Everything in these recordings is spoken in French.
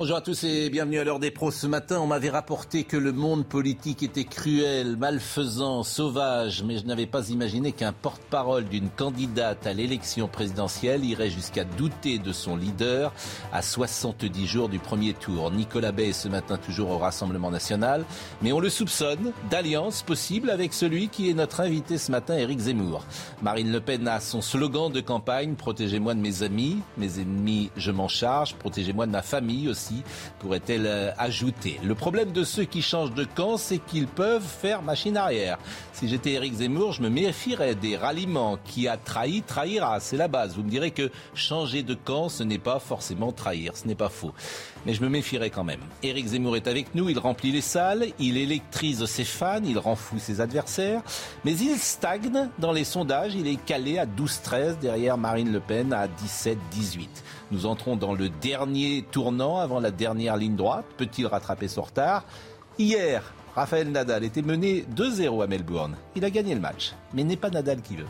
Bonjour à tous et bienvenue à l'heure des pros. Ce matin, on m'avait rapporté que le monde politique était cruel, malfaisant, sauvage, mais je n'avais pas imaginé qu'un porte-parole d'une candidate à l'élection présidentielle irait jusqu'à douter de son leader à 70 jours du premier tour. Nicolas Bay est ce matin toujours au Rassemblement national, mais on le soupçonne d'alliance possible avec celui qui est notre invité ce matin, Éric Zemmour. Marine Le Pen a son slogan de campagne, protégez-moi de mes amis, mes ennemis, je m'en charge, protégez-moi de ma famille aussi pourrait-elle euh, ajouter. Le problème de ceux qui changent de camp, c'est qu'ils peuvent faire machine arrière. Si j'étais Éric Zemmour, je me méfierais des ralliements. Qui a trahi, trahira. C'est la base. Vous me direz que changer de camp, ce n'est pas forcément trahir. Ce n'est pas faux. Mais je me méfierais quand même. Éric Zemmour est avec nous, il remplit les salles, il électrise ses fans, il rend fou ses adversaires. Mais il stagne dans les sondages. Il est calé à 12-13 derrière Marine Le Pen à 17-18. Nous entrons dans le dernier tournant avant la dernière ligne droite. Peut-il rattraper son retard? Hier, Raphaël Nadal était mené 2-0 à Melbourne. Il a gagné le match, mais n'est pas Nadal qui veut.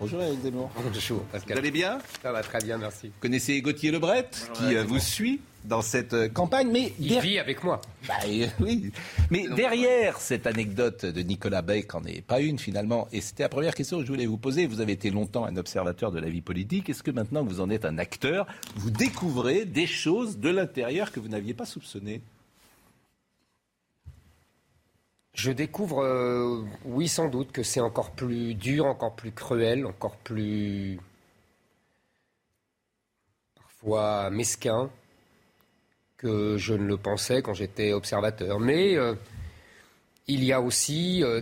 Bonjour Eric Zemmour. Bonjour Pascal. Vous allez bien Ça va très bien, merci. Vous connaissez Gauthier Lebret qui euh, vous suit dans cette euh, campagne, mais il vit avec moi. Bah, euh, oui, mais derrière cette anecdote de Nicolas Bay, n'en est pas une finalement, et c'était la première question que je voulais vous poser. Vous avez été longtemps un observateur de la vie politique. Est-ce que maintenant que vous en êtes un acteur, vous découvrez des choses de l'intérieur que vous n'aviez pas soupçonnées? Je découvre, euh, oui sans doute, que c'est encore plus dur, encore plus cruel, encore plus parfois mesquin que je ne le pensais quand j'étais observateur. Mais euh, il y a aussi euh,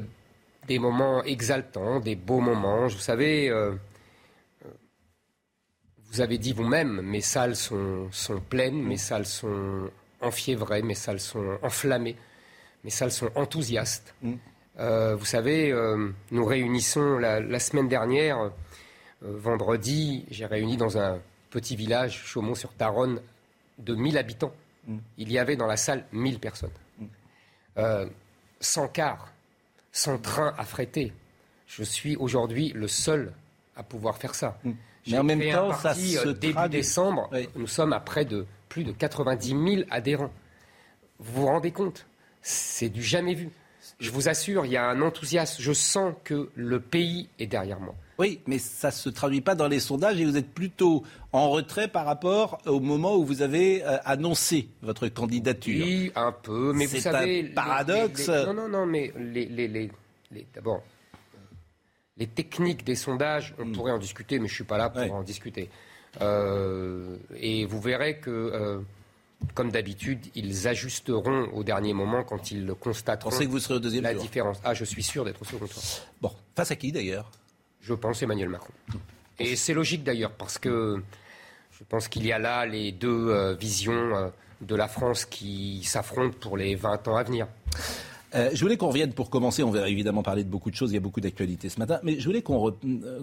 des moments exaltants, des beaux moments. Vous savez, vous avez dit vous-même, mes salles sont, sont pleines, mes salles sont enfiévrées, mes salles sont enflammées mes salles sont enthousiastes. Mm. Euh, vous savez, euh, nous réunissons la, semaine dernière, euh, vendredi, j'ai réuni dans un petit village, Chaumont-sur-Taronne, de 1000 habitants. Mm. Il y avait dans la salle 1000 personnes. Mm. sans car, sans train à fréter. Je suis aujourd'hui le seul à pouvoir faire ça. Mais en même temps, ça se début décembre, nous sommes à près de plus de 90 000 adhérents. Vous vous rendez compte? C'est du jamais vu. Je vous assure, il y a un enthousiasme. Je sens que le pays est derrière moi. Oui, mais ça ne se traduit pas dans les sondages et vous êtes plutôt en retrait par rapport au moment où vous avez euh, annoncé votre candidature. Oui, un peu, mais vous savez... C'est un paradoxe. non, non, non, mais d'abord, les techniques des sondages, on hmm. pourrait en discuter, mais je ne suis pas là pour en discuter. Euh, et vous verrez que... Euh, comme d'habitude, ils ajusteront au dernier moment quand ils constateront que vous serez au deuxième la différence. Ah, je suis sûr d'être au second tour. Bon, face à qui d'ailleurs? Je pense Emmanuel Macron. Et c'est logique d'ailleurs parce que je pense qu'il y a là les deux euh, visions euh, de la France qui s'affrontent pour les 20 ans à venir. Euh, je voulais qu'on revienne pour commencer. On va évidemment parler de beaucoup de choses. Il y a beaucoup d'actualités ce matin. Mais je voulais qu'on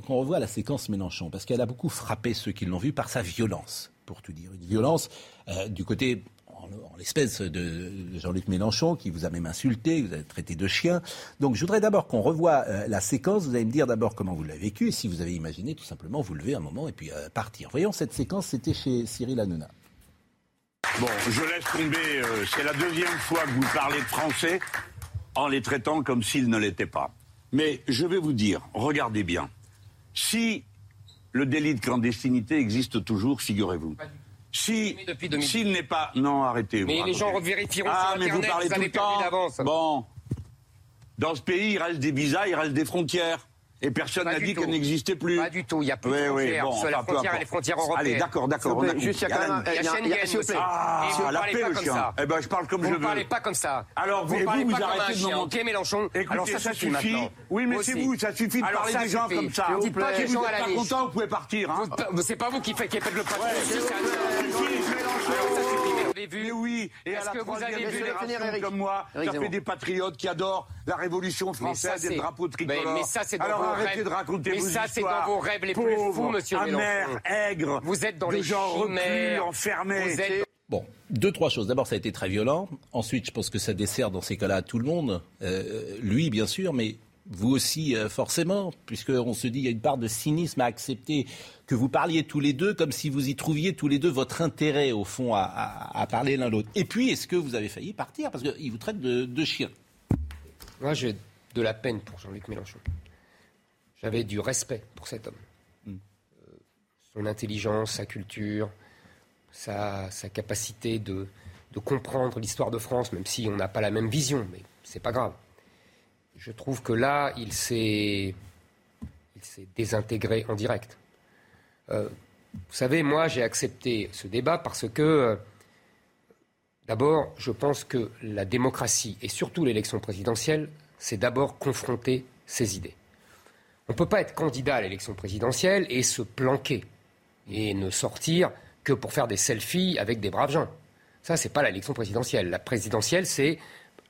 revoie la séquence Mélenchon parce qu'elle a beaucoup frappé ceux qui l'ont vue par sa violence pour tout dire. Une violence du côté en, l'espèce de Jean-Luc Mélenchon, qui vous a même insulté, vous avez traité de chien. Donc je voudrais d'abord qu'on revoie euh, la séquence. Vous allez me dire d'abord comment vous l'avez vécu, et si vous avez imaginé tout simplement vous lever un moment et puis euh, partir. Voyons cette séquence, c'était chez Cyril Hanouna. Bon, je laisse tomber, c'est la deuxième fois que vous parlez de français en les traitant comme s'ils ne l'étaient pas. Mais je vais vous dire, regardez bien, si le délit de clandestinité existe toujours, figurez-vous. Si, s'il n'est pas, non, arrêtez. Mais les gens vérifieront ah, sur mais vous parlez tout le temps. Bon, dans ce pays, il reste des visas, il reste des frontières. Et personne n'a dit qu'elle n'existait plus. Pas du tout, il n'y a plus Oui, de oui, frontières. bon, Sur la enfin, peu frontière, importe. les frontières européennes. Allez, d'accord, d'accord. Juste, il y a quand même Il y a y y Schengen s'il vous plaît. Ah, vous la paix, le chien. Eh ben, je parle comme Vous je ne veux. parlez pas comme ça. Alors, vous vous- parlez vous, vous pas arrêtez de Ok, Mélenchon. Alors ça, ça suffit. Oui, mais c'est vous, ça suffit de parler des gens comme ça. Vous pas des vous pas content, vous pouvez partir. Hein. Vous- C'est pas vous qui faites qui faites le patron. Avez vu Mais oui, et à Est-ce la que vous avez vu- comme moi, Eric ça fait des patriotes qui adorent la Révolution française et le drapeau tricolore. Mais- mais ça, c'est dans Alors vos arrêtez rêves. de raconter Mais vos ça, c'est dans vos rêves les plus fous, monsieur Mélenchon. aigres, Vous êtes dans les gens reclus, enfermés. Bon, deux, trois choses. D'abord, ça a été très violent. Ensuite, je pense que ça dessert dans ces cas-là à tout le monde. Euh, lui, bien sûr, mais vous aussi, euh, forcément, puisqu'on se dit qu'il y a une part de cynisme à accepter que vous parliez tous les deux comme si vous y trouviez tous les deux votre intérêt, au fond, à, à- à parler l'un l'autre. Et puis, est-ce que vous avez failli partir Parce qu'il vous traite de, de chien. Moi, j'ai de la peine pour Jean-Luc Mélenchon. J'avais du respect pour cet homme. Euh, son intelligence, sa culture, sa, sa capacité de, de comprendre l'histoire de France, même si on n'a pas la même vision, mais c'est pas grave. Je trouve que là, il s'est, désintégré en direct. Euh, vous savez, moi, j'ai accepté ce débat parce que euh, D'abord, je pense que la démocratie, et surtout l'élection présidentielle, c'est d'abord confronter ses idées. On ne peut pas être candidat à l'élection présidentielle et se planquer et ne sortir que pour faire des selfies avec des braves gens. Ça, c'est pas l'élection présidentielle. La présidentielle, c'est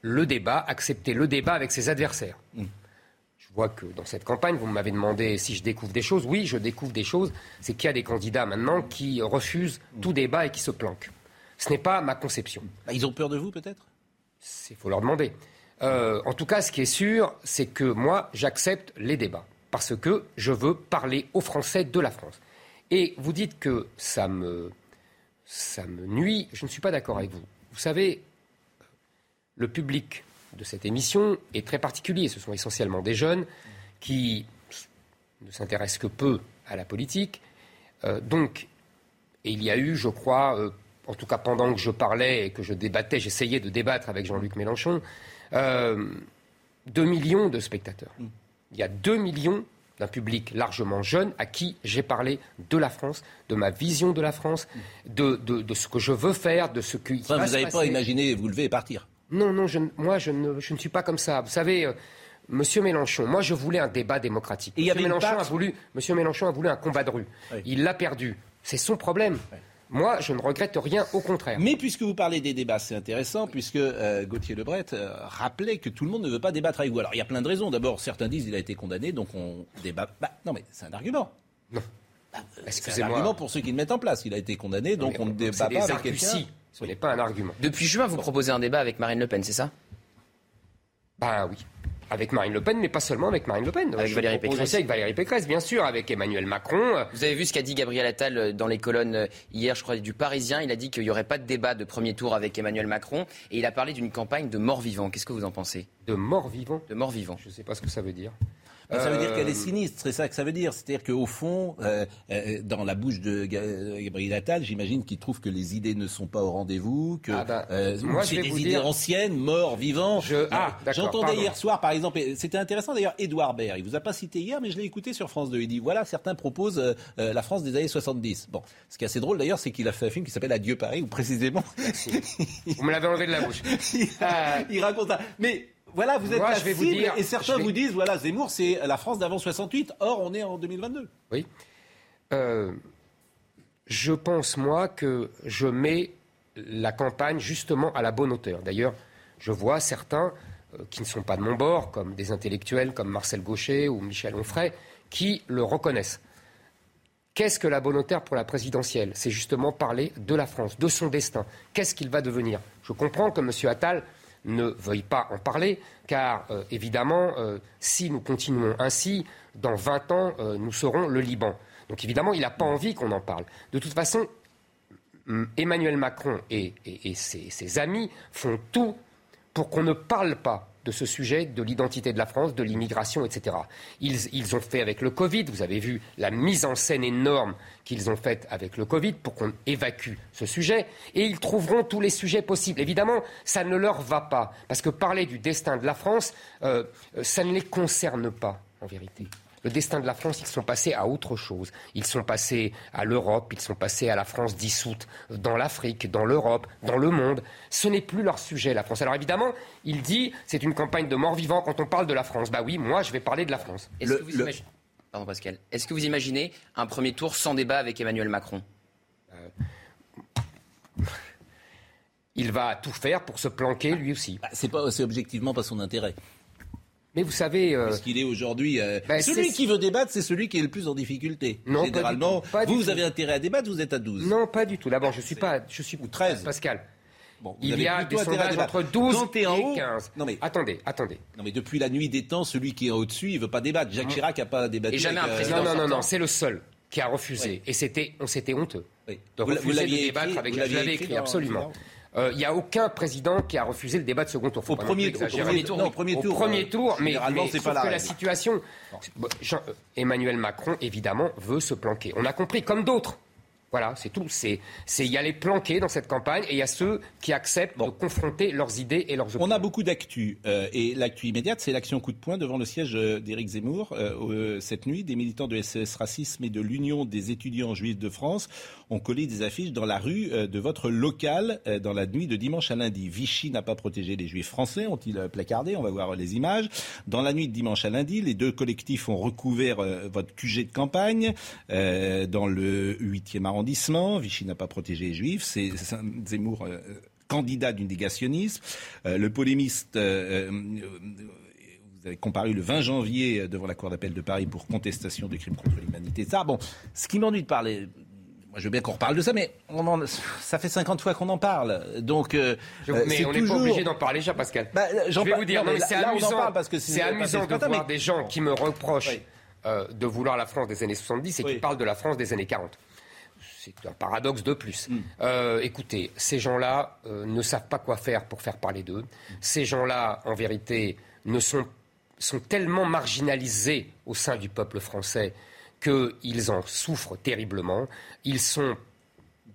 le débat, accepter le débat avec ses adversaires. Je vois que dans cette campagne, vous m'avez demandé si je découvre des choses. Oui, je découvre des choses. C'est qu'il y a des candidats maintenant qui refusent tout débat et qui se planquent. Ce n'est pas ma conception. Bah, Ils ont peur de vous, peut-être? Il faut leur demander. Euh, en tout cas, ce qui est sûr, c'est que moi, j'accepte les débats. Parce que je veux parler aux Français de la France. Et vous dites que ça me, ça me nuit. Je ne suis pas d'accord avec vous. Vous savez, le public de cette émission est très particulier. Ce sont essentiellement des jeunes qui ne s'intéressent que peu à la politique. Euh, donc, et il y a eu, je crois, euh, en tout cas pendant que je parlais et que je débattais, j'essayais de débattre avec Jean-Luc Mélenchon, euh, 2 millions de spectateurs. Il y a 2 millions d'un public largement jeune à qui j'ai parlé de la France, de ma vision de la France, de, de- de ce que je veux faire, de ce que Enfin, vous n'avez pas imaginé vous lever et partir. Non, non, je moi je ne, je ne suis pas comme ça. Vous savez, euh, Monsieur Mélenchon, moi je voulais un débat démocratique. Et y Monsieur Mélenchon, a voulu, Monsieur Mélenchon a voulu un combat de rue. Oui. Il l'a perdu. C'est son problème. Moi, je ne regrette rien, au contraire. Mais puisque vous parlez des débats, c'est intéressant, puisque euh, Gauthier Lebret euh, rappelait que tout le monde ne veut pas débattre avec vous. Alors il y a plein de raisons. D'abord, certains disent qu'il a été condamné, donc on débat. Bah, non, mais c'est un argument. Non. C'est un Excusez-moi. argument pour ceux qui le mettent en place. Il a été condamné, donc on ne débat pas avec quelqu'un. Ce n'est pas un argument. Depuis juin, vous proposez un débat avec Marine Le Pen, c'est ça? Ben oui. Avec Marine Le Pen, mais pas seulement avec Marine Le Pen. Avec Je Valérie Pécresse. aussi avec Valérie Pécresse, bien sûr, avec Emmanuel Macron. Vous avez vu ce qu'a dit Gabriel Attal euh, dans les colonnes euh, hier, je crois, du Parisien. Il a dit qu'il n'y aurait pas de débat de premier tour avec Emmanuel Macron. Et il a parlé d'une campagne de morts-vivants. Qu'est-ce que vous en pensez? De morts-vivants. De morts-vivants. Je ne sais pas ce que ça veut dire. Ça veut dire Euh, qu'elle est sinistre, c'est ça que ça veut dire. C'est-à-dire qu'au fond, euh, euh, dans la bouche de Ga- Gabriel Attal, j'imagine qu'il trouve que les idées ne sont pas au rendez-vous, que Ah euh, moi, c'est je des idées dire- anciennes, morts, vivants. Je- Euh, ah, J'entendais hier soir, par exemple, et c'était intéressant d'ailleurs, Édouard Baird. Il vous a pas cité hier, mais je l'ai écouté sur France 2. Il dit voilà, certains proposent euh, euh, la France des années 70. Bon, ce qui est assez drôle d'ailleurs, c'est qu'il a fait un film qui s'appelle Adieu Paris, où précisément Vous me l'avez enlevé de la bouche. il, Euh, il raconte ça. Mais voilà, vous êtes Moi, la je vais vous cible, dire- et certains vais- vous disent voilà, Zemmour, c'est la France d'avant 68. Or, on est en 2022. Oui. Euh, je pense, moi, que je mets la campagne justement à la bonne hauteur. D'ailleurs, je vois certains euh, qui ne sont pas de mon bord, comme des intellectuels comme Marcel Gaucher ou Michel Onfray, qui le reconnaissent. Qu'est-ce que la bonne hauteur pour la présidentielle? C'est justement parler de la France, de son destin. Qu'est-ce qu'il va devenir? Je comprends que M. Attal ne veuille pas en parler, car euh, évidemment, euh, si nous continuons ainsi, dans 20 ans, euh, nous serons le Liban. Donc évidemment, il n'a pas envie qu'on en parle. De toute façon, Emmanuel Macron et, ses amis font tout pour qu'on ne parle pas de ce sujet de l'identité de la France, de l'immigration, etc. Ils, ont fait avec le Covid, vous avez vu la mise en scène énorme qu'ils ont faite avec le Covid pour qu'on évacue ce sujet, et ils trouveront tous les sujets possibles. Évidemment, ça ne leur va pas, parce que parler du destin de la France, euh, ça ne les concerne pas, en vérité. Le destin de la France, ils sont passés à autre chose. Ils sont passés à l'Europe, ils sont passés à la France dissoute, dans l'Afrique, dans l'Europe, dans le monde. Ce n'est plus leur sujet, la France. Alors évidemment, il dit, c'est une campagne de mort-vivant quand on parle de la France. Bah oui, moi, je vais parler de la France. Est-ce que, vous imaginez... Pardon, Pascal. Est-ce que vous imaginez un premier tour sans débat avec Emmanuel Macron? Euh, Il va tout faire pour se planquer lui aussi. Bah, c'est pas, c'est objectivement pas son intérêt. Mais vous savez, euh... qu'il est aujourd'hui, euh, bah, celui qui veut débattre, c'est celui qui est le plus en difficulté. Non, généralement, vous, vous avez intérêt à débattre, vous êtes à 12. Non, pas du tout. D'abord, je suis pas, je suis ou 13. Pascal. Bon, il y a des sondages entre 12 et 15. Non mais attendez, attendez. Non mais depuis la nuit des temps, celui qui est au-dessus, il veut pas débattre. Jacques Chirac a pas débattu. Et jamais un euh, président. Non non non, non c'est le seul qui a refusé. Et c'était, on s'était honteux oui. de refuser vous de débattre avec. Je l'avais écrit, absolument. Il euh, n'y a aucun président qui a refusé le débat de second tour. au premier, tour, non, au premier tour. Au premier tour, mais, mais c'est pas la que la situation. Jean, Emmanuel Macron, évidemment, veut se planquer. On a compris, comme d'autres. Voilà, c'est tout. C'est, il y a les planqués dans cette campagne et il y a ceux qui acceptent de confronter leurs idées et leurs opinions. On a beaucoup d'actu euh, et l'actu immédiate, c'est l'action coup de poing devant le siège euh, d'Éric Zemmour euh, cette nuit. Des militants de SES Racisme et de l'Union des étudiants juifs de France ont collé des affiches dans la rue de votre local dans la nuit de dimanche à lundi. Vichy n'a pas protégé les juifs français, ont-ils placardé On va voir les images. Dans la nuit de dimanche à lundi, les deux collectifs ont recouvert votre QG de campagne dans le 8e arrondissement Vichy n'a pas protégé les juifs. C'est Zemmour, euh, candidat du négationnisme. Euh, le polémiste euh, vous avez comparu le 20 janvier devant la Cour d'appel de Paris pour contestation de crimes contre l'humanité. Ça, bon, ce qui m'ennuie de parler, moi je veux bien qu'on reparle de ça, mais ça fait 50 fois qu'on en parle. Donc, mais on n'est pas obligé d'en parler, jean Pascal. Bah, je vais vous dire, c'est amusant, parce que c'est amusant de voir des gens qui me reprochent de vouloir la France des années 70 et qui parlent de la France des années 40 c'est un paradoxe de plus. Mm. Euh, écoutez, ces gens-là euh, ne savent pas quoi faire pour faire parler d'eux. Ces gens-là, en vérité, ne sont, sont tellement marginalisés au sein du peuple français qu'ils en souffrent terriblement. Ils sont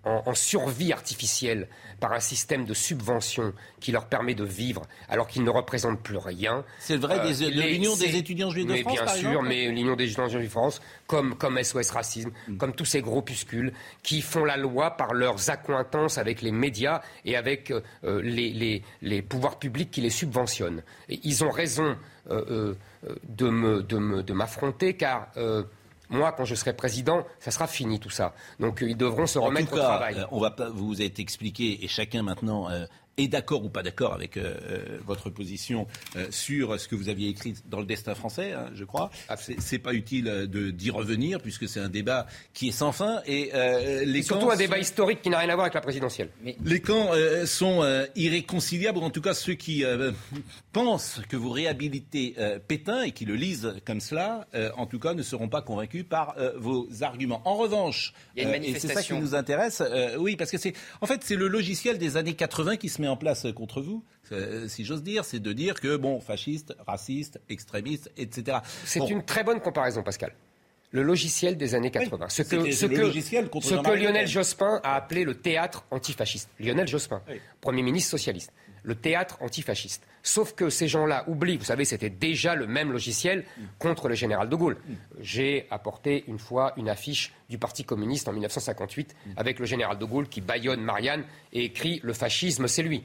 en, survie artificielle par un système de subvention qui leur permet de vivre alors qu'ils ne représentent plus rien. C'est vrai euh, de l'Union des étudiants juifs de mais France, Bien sûr, mais l'Union des étudiants juifs de France, comme, comme SOS Racisme, mm. comme tous ces groupuscules qui font la loi par leurs accointances avec les médias et avec euh, les, les, les, pouvoirs publics qui les subventionnent. Et ils ont raison euh, de m'affronter car moi, quand je serai président, ça sera fini tout ça. Donc ils devront se remettre au travail. on va pas, vous êtes expliqué, et chacun maintenant est d'accord ou pas d'accord avec euh, euh, votre position euh, sur ce que vous aviez écrit dans le Destin français, hein, je crois. C'est pas utile de d'y revenir puisque c'est un débat qui est sans fin et les surtout un débat historique qui n'a rien à voir avec la présidentielle. Mais... Les camps sont irréconciliables, ou en tout cas ceux qui pensent que vous réhabilitez Pétain et qui le lisent comme cela, en tout cas, ne seront pas convaincus par vos arguments. En revanche, et c'est ça qui nous intéresse, oui, parce que c'est en fait c'est le logiciel des années 80 qui se met en place contre vous, euh, si j'ose dire, c'est de dire que, bon, fasciste, raciste, extrémiste, etc. C'est une très bonne comparaison, Pascal. Le logiciel des années 80. ce que, ce que, Lionel Jospin a appelé le théâtre antifasciste. Lionel Jospin, Premier ministre socialiste. Le théâtre antifasciste. Sauf que ces gens-là oublient, vous savez, c'était déjà le même logiciel contre le général de Gaulle. J'ai apporté une fois une affiche du Parti communiste en 1958 avec le général de Gaulle qui baillonne Marianne et écrit Le fascisme, c'est lui.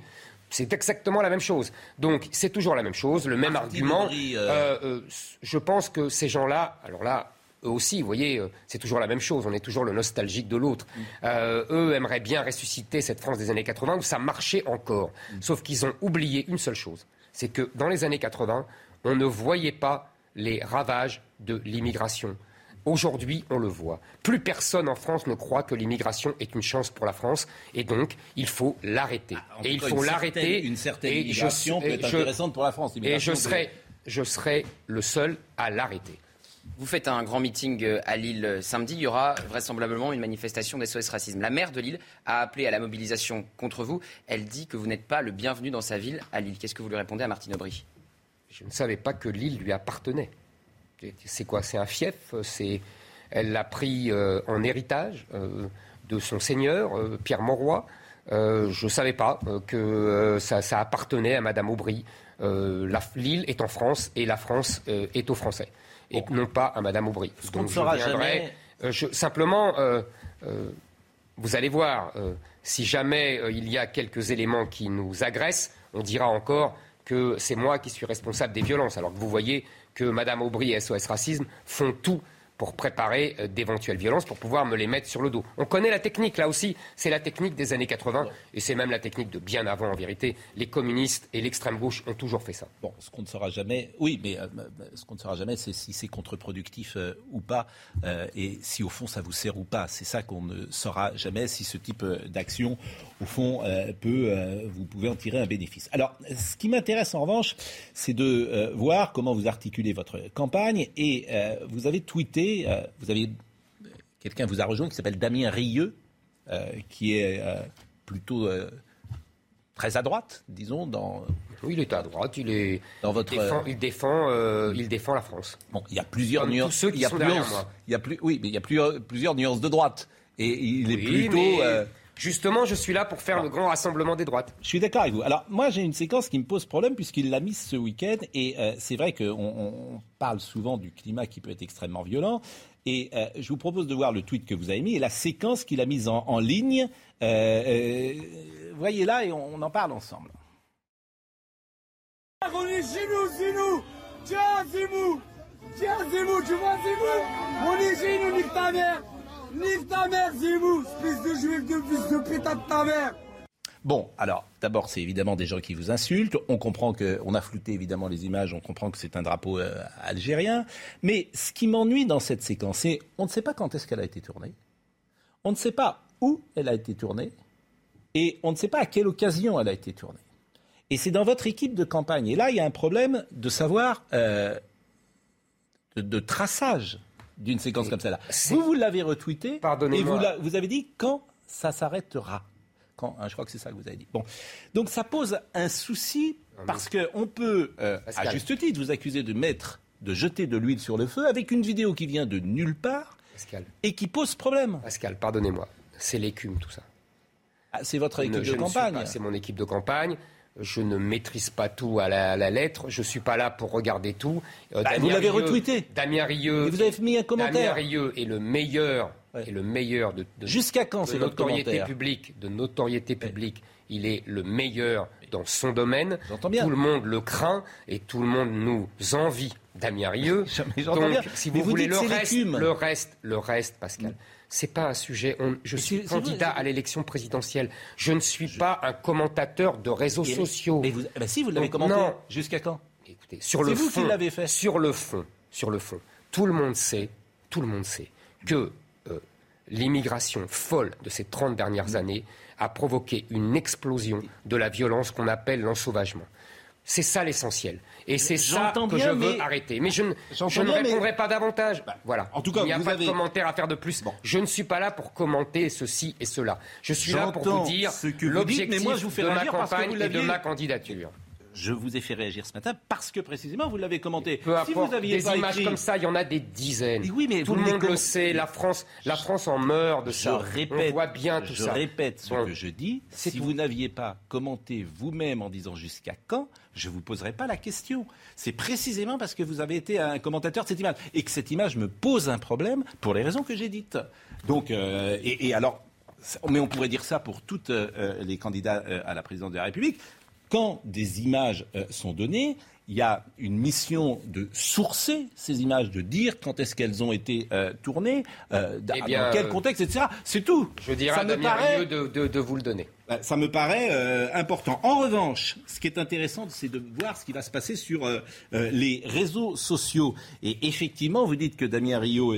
C'est exactement la même chose. Donc c'est toujours la même chose, le même argument. Euh, euh, euh, je pense que ces gens-là, alors là, eux aussi, vous voyez, c'est toujours la même chose. On est toujours le nostalgique de l'autre. Mm. eux aimeraient bien ressusciter cette France des années 80 où ça marchait encore. Mm. Sauf qu'ils ont oublié une seule chose. C'est que dans les années 80, on ne voyait pas les ravages de l'immigration. Aujourd'hui, on le voit. Plus personne en France ne croit que l'immigration est une chance pour la France, et donc il faut l'arrêter. Ah, et il faut l'arrêter. Une certaine immigration peut être intéressante pour la France. Et je serai, je serai le seul à l'arrêter. Vous faites un grand meeting euh, à Lille euh, samedi. Il y aura vraisemblablement une manifestation d'SOS Racisme. La maire de Lille a appelé à la mobilisation contre vous. Elle dit que vous n'êtes pas le bienvenu dans sa ville, à Lille. Qu'est-ce que vous lui répondez à Martine Aubry? Je ne savais pas que Lille lui appartenait. C'est quoi? C'est un fief? C'est elle l'a pris euh, en héritage de son seigneur, Pierre Mauroy. je ne savais pas que ça, appartenait à Madame Aubry. L'île est en France et la France est aux Français. Et non pas à Madame Aubry. Ce qu'on ne saura jamais. Euh, simplement, euh, vous allez voir, si jamais il y a quelques éléments qui nous agressent, on dira encore que c'est moi qui suis responsable des violences, alors que vous voyez que Madame Aubry et SOS Racisme font tout pour préparer euh, d'éventuelles violences, pour pouvoir me les mettre sur le dos. On connaît la technique, là aussi, c'est la technique des années 80, et c'est même la technique de bien avant, en vérité. Les communistes et l'extrême gauche ont toujours fait ça. Bon, ce qu'on ne saura jamais, oui, mais euh, ce qu'on ne saura jamais, c'est si c'est contre-productif euh, ou pas, et si au fond ça vous sert ou pas. C'est ça qu'on ne saura jamais, si ce type d'action, au fond, peut, vous pouvez en tirer un bénéfice. Alors, ce qui m'intéresse en revanche, c'est de voir comment vous articulez votre campagne, et vous avez tweeté euh, vous avez quelqu'un vous a rejoint qui s'appelle Damien Rieux, euh, qui est euh, plutôt très à droite, disons, dans. Oui, il est à droite. Il est. Dans votre. Il défend, il défend, la France. Bon, il y a plusieurs nuances. Ceux qui il y a plusieurs, Il y a plus, oui, mais il y a plusieurs, plusieurs nuances de droite. Et il est plutôt. Justement, je suis là pour faire le grand rassemblement des droites. Je suis d'accord avec vous. Alors, moi, j'ai une séquence qui me pose problème puisqu'il l'a mise ce week-end. Et euh, c'est vrai qu'on on parle souvent du climat qui peut être extrêmement violent. Et euh, je vous propose de voir le tweet que vous avez mis et la séquence qu'il a mise en, ligne. Euh, voyez là et on, en parle ensemble. On est chez nous, chez nous Tiens, Zimou Tiens, Zimou, tu vois Zimou? On est chez nous, nique ta mère Nique ta mère, Zimou, espèce de juif de fils de de ta mère Bon, alors, d'abord, c'est évidemment des gens qui vous insultent. On comprend que, on a flouté évidemment les images, on comprend que c'est un drapeau euh, algérien. Mais ce qui m'ennuie dans cette séquence, c'est on ne sait pas quand est-ce qu'elle a été tournée. On ne sait pas où elle a été tournée. Et on ne sait pas à quelle occasion elle a été tournée. Et c'est dans votre équipe de campagne. Et là, il y a un problème de savoir, euh, de traçage d'une séquence comme celle-là. Vous, vous l'avez retweeté et vous, vous avez dit quand ça s'arrêtera. Quand, hein, je crois que c'est ça que vous avez dit. Bon. Donc ça pose un souci parce qu'on peut, euh, à juste titre, vous accuser de mettre, de jeter de l'huile sur le feu avec une vidéo qui vient de nulle part et qui pose problème. Pascal, pardonnez-moi, c'est l'écume tout ça. Ah, c'est votre équipe de campagne. C'est mon équipe de campagne je ne maîtrise pas tout à la, lettre. Je ne suis pas là pour regarder tout. Euh, bah, vous l'avez retweeté. Damien Rieu. vous avez mis un commentaire. Damien Rieu est le meilleur, est le meilleur de, jusqu'à quand c'est notoriété publique, de notoriété publique. Il est le meilleur dans son domaine. Bien. Tout le monde le craint et tout le monde nous envie. Damien Rieu. Donc, si vous, voulez le reste, le reste, le reste, Pascal. Mm c'est pas un sujet. je suis candidat à l'élection présidentielle. Je ne suis pas un commentateur de réseaux sociaux. Mais bah si, vous l'avez commenté. Non. Jusqu'à quand? Écoutez, sur le vous fond, qui l'avez fait. Sur le fond, sur le fond, tout le monde sait, tout le monde sait que euh, l'immigration folle de ces 30 dernières années a provoqué une explosion de la violence qu'on appelle l'ensauvagement. C'est ça l'essentiel. Et c'est ça que je veux arrêter. Mais je ne, je ne répondrai pas davantage. Bah, voilà. En tout cas, il n'y a pas de commentaire à faire de plus. Je ne suis pas là pour commenter ceci et cela. Je suis là pour vous dire l'objectif de ma campagne et de ma candidature je vous ai fait réagir ce matin parce que précisément vous l'avez commenté. Peu si vous aviez des images comme ça, il y en a des dizaines. oui, mais tout le monde le sait. La France, la France en meurt de ça. Répète, On voit bien tout je ça. Je répète ce que je dis. Si vous n'aviez pas commenté vous-même en disant jusqu'à quand, je ne vous poserai pas la question. C'est précisément parce que vous avez été un commentateur de cette image et que cette image me pose un problème pour les raisons que j'ai dites. Donc, euh, et, alors, mais on pourrait dire ça pour tous euh, les candidats euh, à la présidence de la République quand des images euh, sont données, il y a une mission de sourcer ces images, de dire quand est-ce qu'elles ont été euh, tournées, euh, dans quel contexte, etc. C'est tout. Je dirais ça à me paraît... de, de, vous le donner. Ça me paraît important. En revanche, ce qui est intéressant, c'est de voir ce qui va se passer sur les réseaux sociaux. Et effectivement, vous dites que Damien Rio,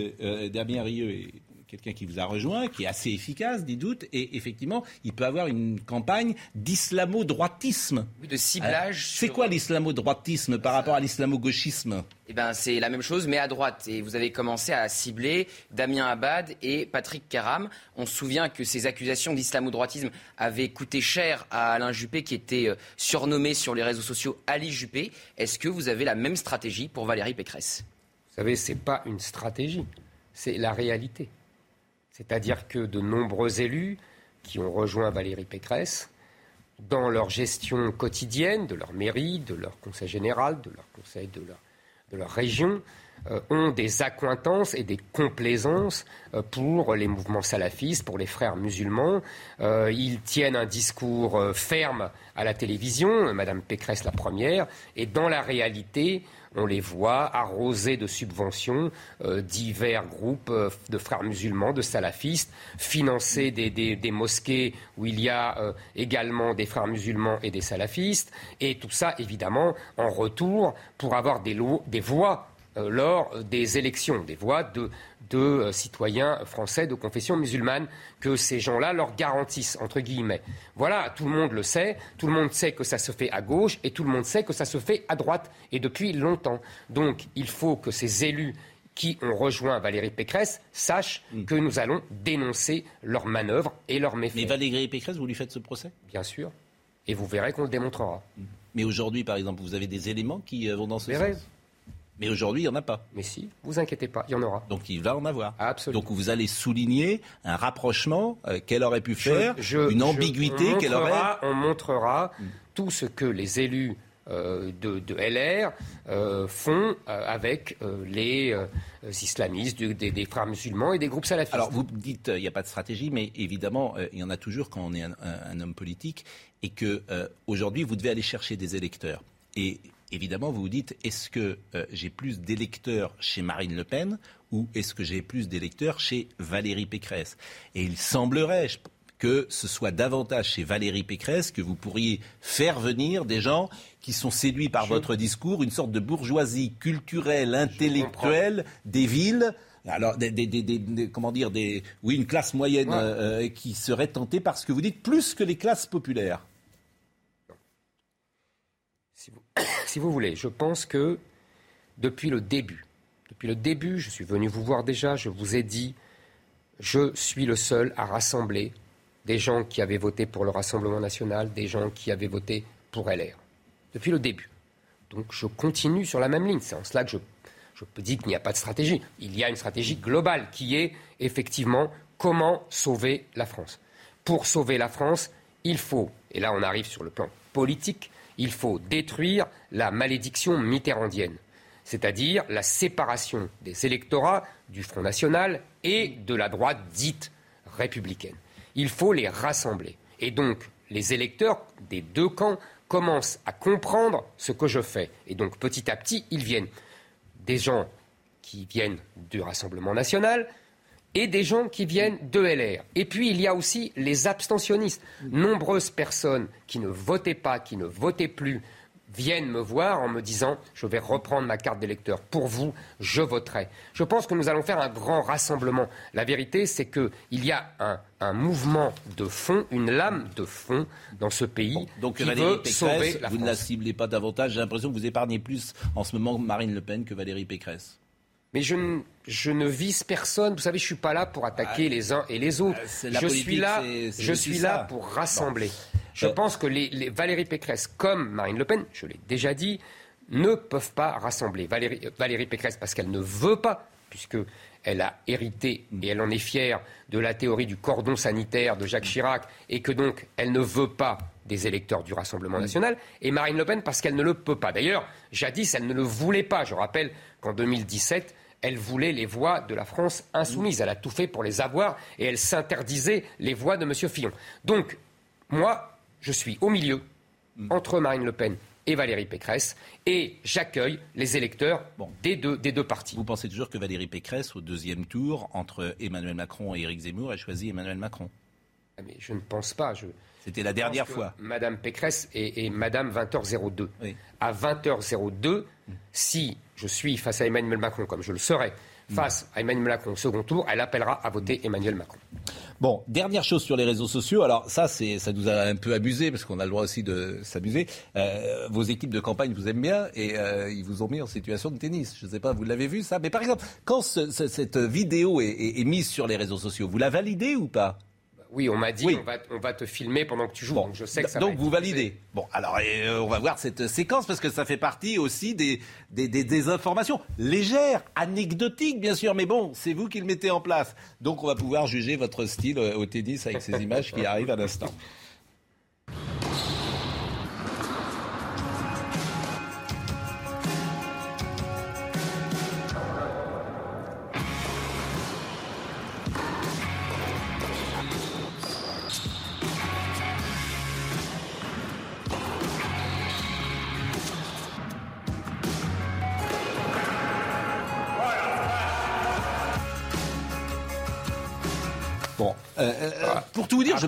Damien Rio est quelqu'un qui vous a rejoint, qui est assez efficace, dit doute, et effectivement, il peut avoir une campagne d'islamo-droitisme. de ciblage. C'est quoi l'islamo-droitisme par rapport à l'islamo-gauchisme? Eh ben, c'est la même chose, mais à droite. Et vous avez commencé à cibler Damien Abad et Patrick Caram. On se souvient que ces accusations d'islamo-droitisme avaient coûté cher à Alain Juppé, qui était euh, surnommé sur les réseaux sociaux Ali Juppé. Est-ce que vous avez la même stratégie pour Valérie Pécresse? Vous savez, ce n'est pas une stratégie, c'est la réalité. C'est-à-dire que de nombreux élus qui ont rejoint Valérie Pécresse, dans leur gestion quotidienne de leur mairie, de leur conseil général, de leur conseil de leur, région, euh, ont des accointances et des complaisances euh, pour les mouvements salafistes, pour les frères musulmans. Euh, ils tiennent un discours ferme à la télévision, Madame Pécresse la première, et dans la réalité, on les voit arrosés de subventions divers groupes de frères musulmans, de salafistes, financer des, mosquées où il y a également des frères musulmans et des salafistes, et tout ça évidemment en retour pour avoir des, des voix euh, lors des élections, des voix de, euh, citoyens français de confession musulmane que ces gens-là leur garantissent, entre guillemets. Voilà, tout le monde le sait, tout le monde sait que ça se fait à gauche et tout le monde sait que ça se fait à droite, et depuis longtemps. Donc il faut que ces élus qui ont rejoint Valérie Pécresse sachent mm. que nous allons dénoncer leurs manœuvres et leurs méfaits. Mais Valérie Pécresse, vous lui faites ce procès? Bien sûr. Et vous verrez qu'on le démontrera. Mm. Mais aujourd'hui, par exemple, vous avez des éléments qui euh, vont dans ce sens mais aujourd'hui, il n'y en a pas. Mais si, vous inquiétez pas, il y en aura. Donc il va en avoir. Absolument. Donc vous allez souligner un rapprochement euh, qu'elle aurait pu faire, une ambiguïté qu'elle aurait. On montrera mm. tout ce que les élus euh, de, LR euh, font avec les islamistes, des, frères musulmans et des groupes salafistes. Alors vous dites il n'y a pas de stratégie, mais évidemment il y en a toujours quand on est un, un homme politique et que aujourd'hui vous devez aller chercher des électeurs. Et évidemment, vous vous dites, est-ce que euh, j'ai plus d'électeurs chez Marine Le Pen ou est-ce que j'ai plus d'électeurs chez Valérie Pécresse? Et il semblerait que ce soit davantage chez Valérie Pécresse que vous pourriez faire venir des gens qui sont séduits par votre discours, une sorte de bourgeoisie culturelle, intellectuelle des villes. Alors, des, comment dire, des, oui, une classe moyenne euh, euh, qui serait tentée par ce que vous dites, plus que les classes populaires. si vous voulez, je pense que depuis le début, depuis le début, je suis venu vous voir déjà, je vous ai dit, je suis le seul à rassembler des gens qui avaient voté pour le Rassemblement national, des gens qui avaient voté pour LR. Depuis le début. Donc je continue sur la même ligne. C'est en cela que je, je dire qu'il n'y a pas de stratégie. Il y a une stratégie globale qui est effectivement comment sauver la France. Pour sauver la France, il faut, et là on arrive sur le plan politique, il faut détruire la malédiction mitterrandienne, c'est-à-dire la séparation des électorats du Front National et de la droite dite républicaine. Il faut les rassembler. Et donc, les électeurs des deux camps commencent à comprendre ce que je fais. Et donc, petit à petit, ils viennent. Des gens qui viennent du Rassemblement national, et des gens qui viennent de LR. Et puis il y a aussi les abstentionnistes. Nombreuses personnes qui ne votaient pas, qui ne votaient plus, viennent me voir en me disant je vais reprendre ma carte d'électeur. Pour vous, je voterai. Je pense que nous allons faire un grand rassemblement. La vérité, c'est qu'il y a un, mouvement de fond, une lame de fond dans ce pays donc, qui veut sauver la vous ne la ciblez pas davantage. J'ai l'impression que vous épargnez plus en ce moment Marine Le Pen que Valérie Pécresse. Mais je ne, je ne vise personne. Vous savez, je suis pas là pour attaquer les uns et les autres. Euh, je suis là, je suis là pour rassembler. Je euh, pense que les, Valérie Pécresse comme Marine Le Pen, je l'ai déjà dit, ne peuvent pas rassembler. Valérie, euh, Valérie Pécresse parce qu'elle ne veut pas, puisque elle a hérité et elle en est fière de la théorie du cordon sanitaire de Jacques Chirac et que donc elle ne veut pas des électeurs du Rassemblement national, et Marine Le Pen parce qu'elle ne le peut pas. D'ailleurs, jadis, elle ne le voulait pas. Je rappelle qu'en 2017, elle voulait les voix de la France insoumise. Elle a tout fait pour les avoir et elle s'interdisait les voix de M. Fillon. Donc, moi, je suis au milieu entre Marine Le Pen et Valérie Pécresse, et j'accueille les électeurs des, deux, des deux partis. Vous pensez toujours que Valérie Pécresse, au deuxième tour, entre Emmanuel Macron et Éric Zemmour, a choisi Emmanuel Macron? Mais Je ne pense pas. C'était la dernière fois. Madame Pécresse et, Madame 20h02. À 20h02, si je suis face à Emmanuel Macron, comme je le serai, face à Emmanuel Macron au second tour, elle appellera à voter Emmanuel Macron. Bon, dernière chose sur les réseaux sociaux. Alors ça, c'est, ça nous a un peu abusé parce qu'on a le droit aussi de s'amuser. Euh, vos équipes de campagne vous aiment bien et euh, ils vous ont mis en situation de tennis. Je ne sais pas, vous l'avez vu ça? Mais par exemple, quand cette vidéo est mise sur les réseaux sociaux, vous la validez ou pas? Oui, on m'a dit on, va, te filmer pendant que tu joues. donc je sais que ça Donc vous validez. Bon, alors euh, on va voir cette séquence parce que ça fait partie aussi des, des, informations légères, anecdotiques bien sûr, mais bon, c'est vous qui le mettez en place. Donc on va pouvoir juger votre style euh, au tennis avec ces images qui arrivent à l'instant.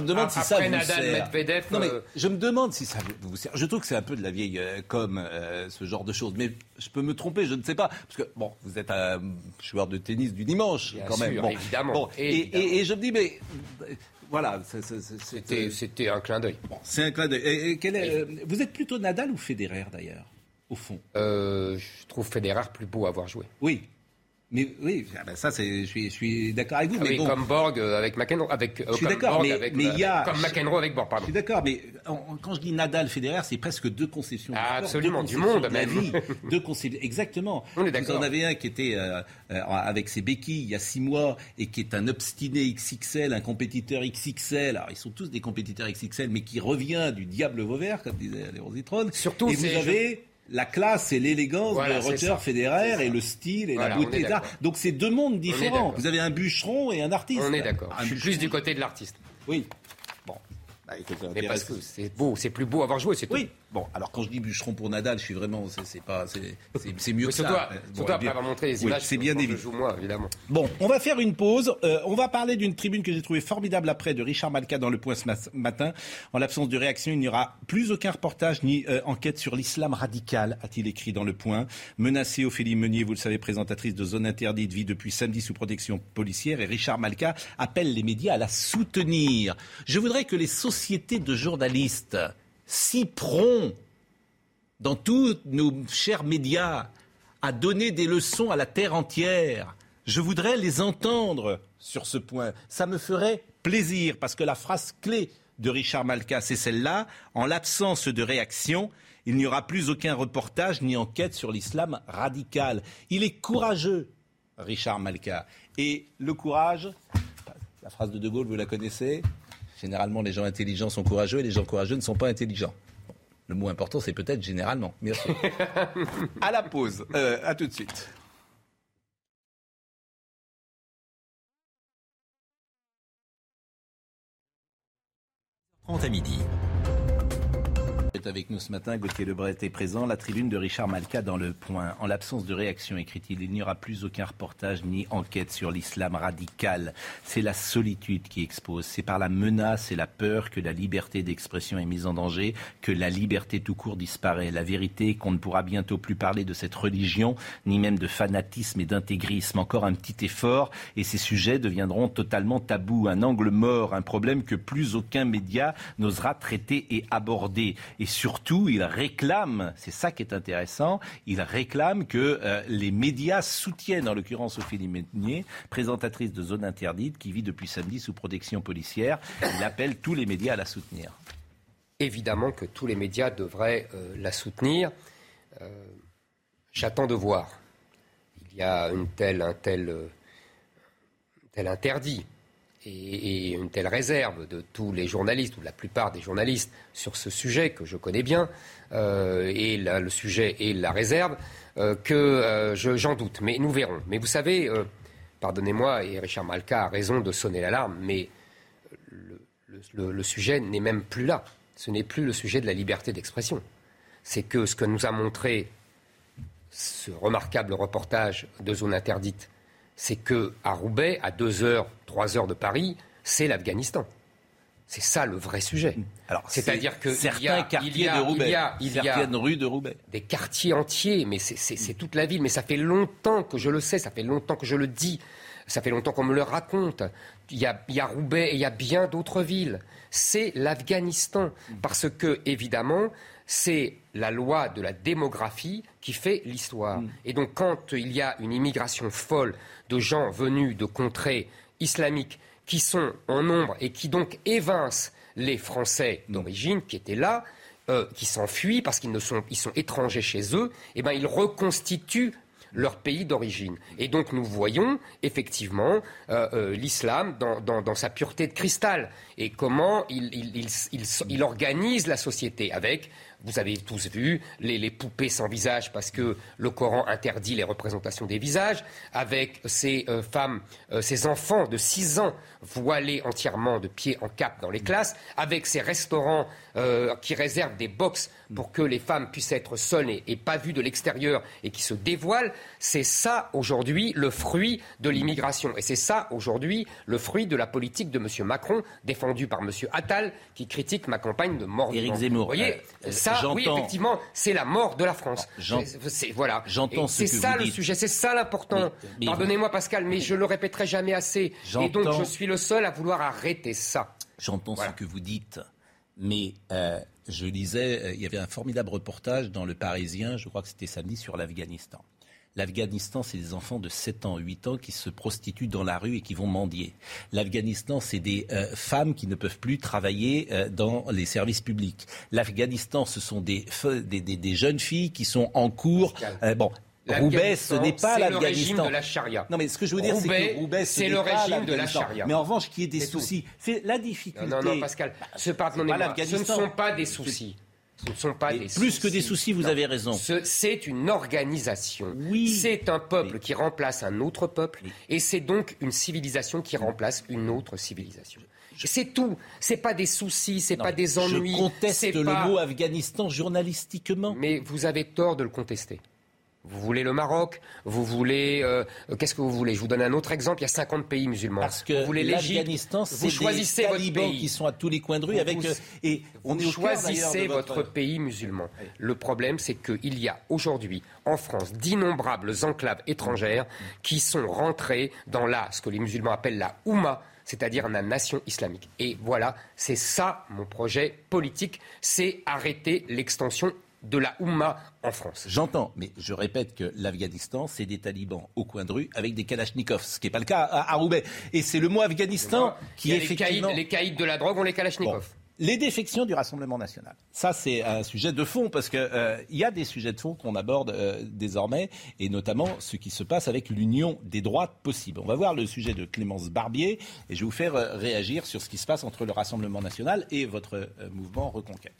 me demande si ça vous Nadal, sert. Medvedev, Non, mais euh, je me demande si ça vous sert. Je trouve que c'est un peu de la vieille euh, com, euh, ce genre de choses. Mais je peux me tromper, je ne sais pas. Parce que, bon, vous êtes un joueur de tennis du dimanche, Bien quand même. sûr, Bon, évidemment, bon, et- évidemment. Et, et je me dis, mais euh, voilà, c'est- C'était un clin d'œil. bon, c'est un clin d'œil. Et- et quel est, euh, vous êtes plutôt Nadal ou Federer, d'ailleurs, au fond? Euh, je trouve Federer plus beau à avoir joué. Oui. Mais oui, ah ben ça, c'est, je suis, je suis d'accord avec vous. Ah mais oui, bon, comme Borg euh, avec McEnroe, avec euh, Je suis comme d'accord, Borg mais- avec, mais il y a- comme McEnroe avec Borg, Je pardon. suis d'accord, mais quand je dis Nadal, Federer, c'est presque deux conceptions. Ah, absolument, deux du monde de la même. vie, deux conceptions, exactement. On est Vous d'accord. en avez un qui était euh, euh, avec ses béquilles il y a six mois et qui est un obstiné XXL, un compétiteur XXL. Alors ils sont tous des compétiteurs XXL, mais qui revient du diable Vauvert, comme disait Léon Zitrone. Surtout, et vous avez la classe et l'élégance Voilà, de Roger. Federer et le style et Voilà, la beauté. Donc c'est deux mondes différents. Vous avez un bûcheron et un artiste. On est d'accord. Je suis plus du côté de l'artiste. Oui. Bon. Bah, Mais parce que c'est beau, c'est plus beau à avoir joué, c'est tout. Bon, alors quand je dis bûcheron pour Nadal, je suis vraiment, c'est pas, c'est mieux que ça. Euh, surtout bon, après bien. avoir montré les Oui, images, c'est bien évident. joue moi, évidemment. Bon, on va faire une pause. Euh, on va parler d'une tribune que j'ai trouvée formidable après de Richard Malka dans Le Point ce ma- matin. En l'absence de réaction, il n'y aura plus aucun reportage ni euh, enquête sur l'islam radical, a-t-il écrit dans Le Point. Menacée, Ophélie Meunier, vous le savez, présentatrice de Zone Interdite, vit depuis samedi sous protection policière et Richard Malka appelle les médias à la soutenir. Je voudrais que les sociétés de journalistes s'y prompt dans tous nos chers médias à donner des leçons à la terre entière. Je voudrais les entendre sur ce point. Ça me ferait plaisir parce que la phrase clé de Richard Malka, c'est celle-là. En l'absence de réaction, il n'y aura plus aucun reportage ni enquête sur l'islam radical. Il est courageux, Richard Malka. Et le courage, la phrase de De Gaulle, vous la connaissez? Généralement, les gens intelligents sont courageux et les gens courageux ne sont pas intelligents. Le mot important, c'est peut-être généralement. Merci. à la pause. Euh, à tout de suite. 30 à midi. Est avec nous ce matin, Gauthier Lebret est présent. La tribune de Richard Malka dans le point. En l'absence de réaction, écrit-il, il n'y aura plus aucun reportage ni enquête sur l'islam radical. C'est la solitude qui expose. C'est par la menace et la peur que la liberté d'expression est mise en danger, que la liberté tout court disparaît. La vérité qu'on ne pourra bientôt plus parler de cette religion, ni même de fanatisme et d'intégrisme. Encore un petit effort et ces sujets deviendront totalement tabous. Un angle mort, un problème que plus aucun média n'osera traiter et aborder. Surtout, il réclame, c'est ça qui est intéressant, il réclame que euh, les médias soutiennent, en l'occurrence Ophélie Meunier, présentatrice de Zone Interdite, qui vit depuis samedi sous protection policière. Il appelle tous les médias à la soutenir. Évidemment que tous les médias devraient euh, la soutenir. Euh, J'attends de voir. Il y a une telle, un tel, tel interdit et, une telle réserve de tous les journalistes, ou de la plupart des journalistes, sur ce sujet que je connais bien, euh, et le sujet et la réserve, euh, que euh, je- j'en doute. Mais nous verrons. Mais vous savez, pardonnez-moi, et Richard Malka a raison de sonner l'alarme, mais le, le- sujet n'est même plus là. Ce n'est plus le sujet de la liberté d'expression. C'est que ce que nous a montré ce remarquable reportage de zone interdite, c'est que à Roubaix, à 2 heures, 3 heures de Paris, c'est l'Afghanistan. C'est ça le vrai sujet. Alors, C'est-à-dire que certains il y a- quartiers il y a- de Roubaix, il y a- il y a- certaines rues de Roubaix. des quartiers entiers, mais c'est- toute la ville. Mais ça fait longtemps que je le sais, ça fait longtemps que je le dis, ça fait longtemps qu'on me le raconte. Il y a, il y a Roubaix et il y a bien d'autres villes. C'est l'Afghanistan. Parce que, évidemment, c'est la loi de la démographie qui fait l'histoire. Et donc, quand il y a une immigration folle de gens venus de contrées islamiques qui sont en nombre et qui donc évincent les Français d'origine qui étaient là, euh, qui s'enfuient parce qu'ils ne sont, ils sont étrangers chez eux, et ben ils reconstituent leur pays d'origine. Et donc nous voyons effectivement euh, euh, l'islam dans, dans- dans sa pureté de cristal et comment il, il- il- il- il organise la société avec vous avez tous vu les, poupées sans visage parce que le Coran interdit les représentations des visages, avec ces euh, femmes, euh, ces enfants de 6 ans voilés entièrement de pied en cap dans les classes, avec ces restaurants euh, qui réservent des box pour que les femmes puissent être seules et, pas vues de l'extérieur et qui se dévoilent, c'est ça aujourd'hui le fruit de l'immigration. Et c'est ça aujourd'hui le fruit de la politique de M. Macron, défendue par M. Attal, qui critique ma campagne de mort. Éric Zemmour. Vous voyez, ça, oui, effectivement, c'est la mort de la France. voilà. J'entends C'est ça le sujet, c'est ça l'important. Pardonnez-moi, Pascal, mais je le répéterai jamais assez. Et donc, je suis le seul à vouloir arrêter ça. J'entends ce que vous dites. Mais euh, je lisais, euh, il y avait un formidable reportage dans Le Parisien, je crois que c'était samedi, sur l'Afghanistan. L'Afghanistan, c'est des enfants de 7 ans, 8 ans qui se prostituent dans la rue et qui vont mendier. L'Afghanistan, c'est des euh, femmes qui ne peuvent plus travailler dans les services publics. L'Afghanistan, ce sont des, des, des, jeunes filles qui sont en cours. bon, Roubaix, ce n'est pas l'Afghanistan. C'est le régime de la charia. Non, mais ce que je veux dire, c'est que Roubaix, c'est le régime de la charia. Mais en revanche, qu'il y ait des soucis, c'est la difficulté. Non, non, Pascal, ce, ce ne sont pas des soucis. Ce ne sont pas des Plus que des soucis, vous avez raison. C'est une organisation. Oui. C'est un peuple qui remplace un autre peuple, et c'est donc une civilisation qui remplace une autre civilisation. C'est tout. C'est pas des soucis, c'est pas des ennuis. Je conteste le mot Afghanistan journalistiquement. Mais vous avez tort de le contester. Vous voulez le Maroc Vous voulez euh, qu'est-ce que vous voulez? Je vous donne un autre exemple. Il y a 50 pays musulmans. Parce que vous voulez l'Afghanistan, c'est choisissez des votre pays qui sont à tous les coins de rue avec euh, et on choisissez votre... pays musulman. Le problème, c'est qu'il y a aujourd'hui en France d'innombrables enclaves étrangères qui sont rentrées dans la ce que les musulmans appellent la Oumma c'est-à-dire la nation islamique. Et voilà, c'est ça mon projet politique, c'est arrêter l'extension de la Oumma en France. J'entends, mais je répète que l'Afghanistan, c'est des talibans au coin de rue avec des kalachnikovs, ce qui n'est pas le cas à, Roubaix. Et c'est le mot Afghanistan qui est effectivement... Les caïds, de la drogue ont les kalachnikovs. Les défections du Rassemblement national. Ça, c'est un sujet de fond, parce qu'il euh, y a des sujets de fond qu'on aborde euh, désormais, et notamment ce qui se passe avec l'union des droits possibles. On va voir le sujet de Clémence Barbier, et je vais vous faire euh, réagir sur ce qui se passe entre le Rassemblement national et votre mouvement Reconquête.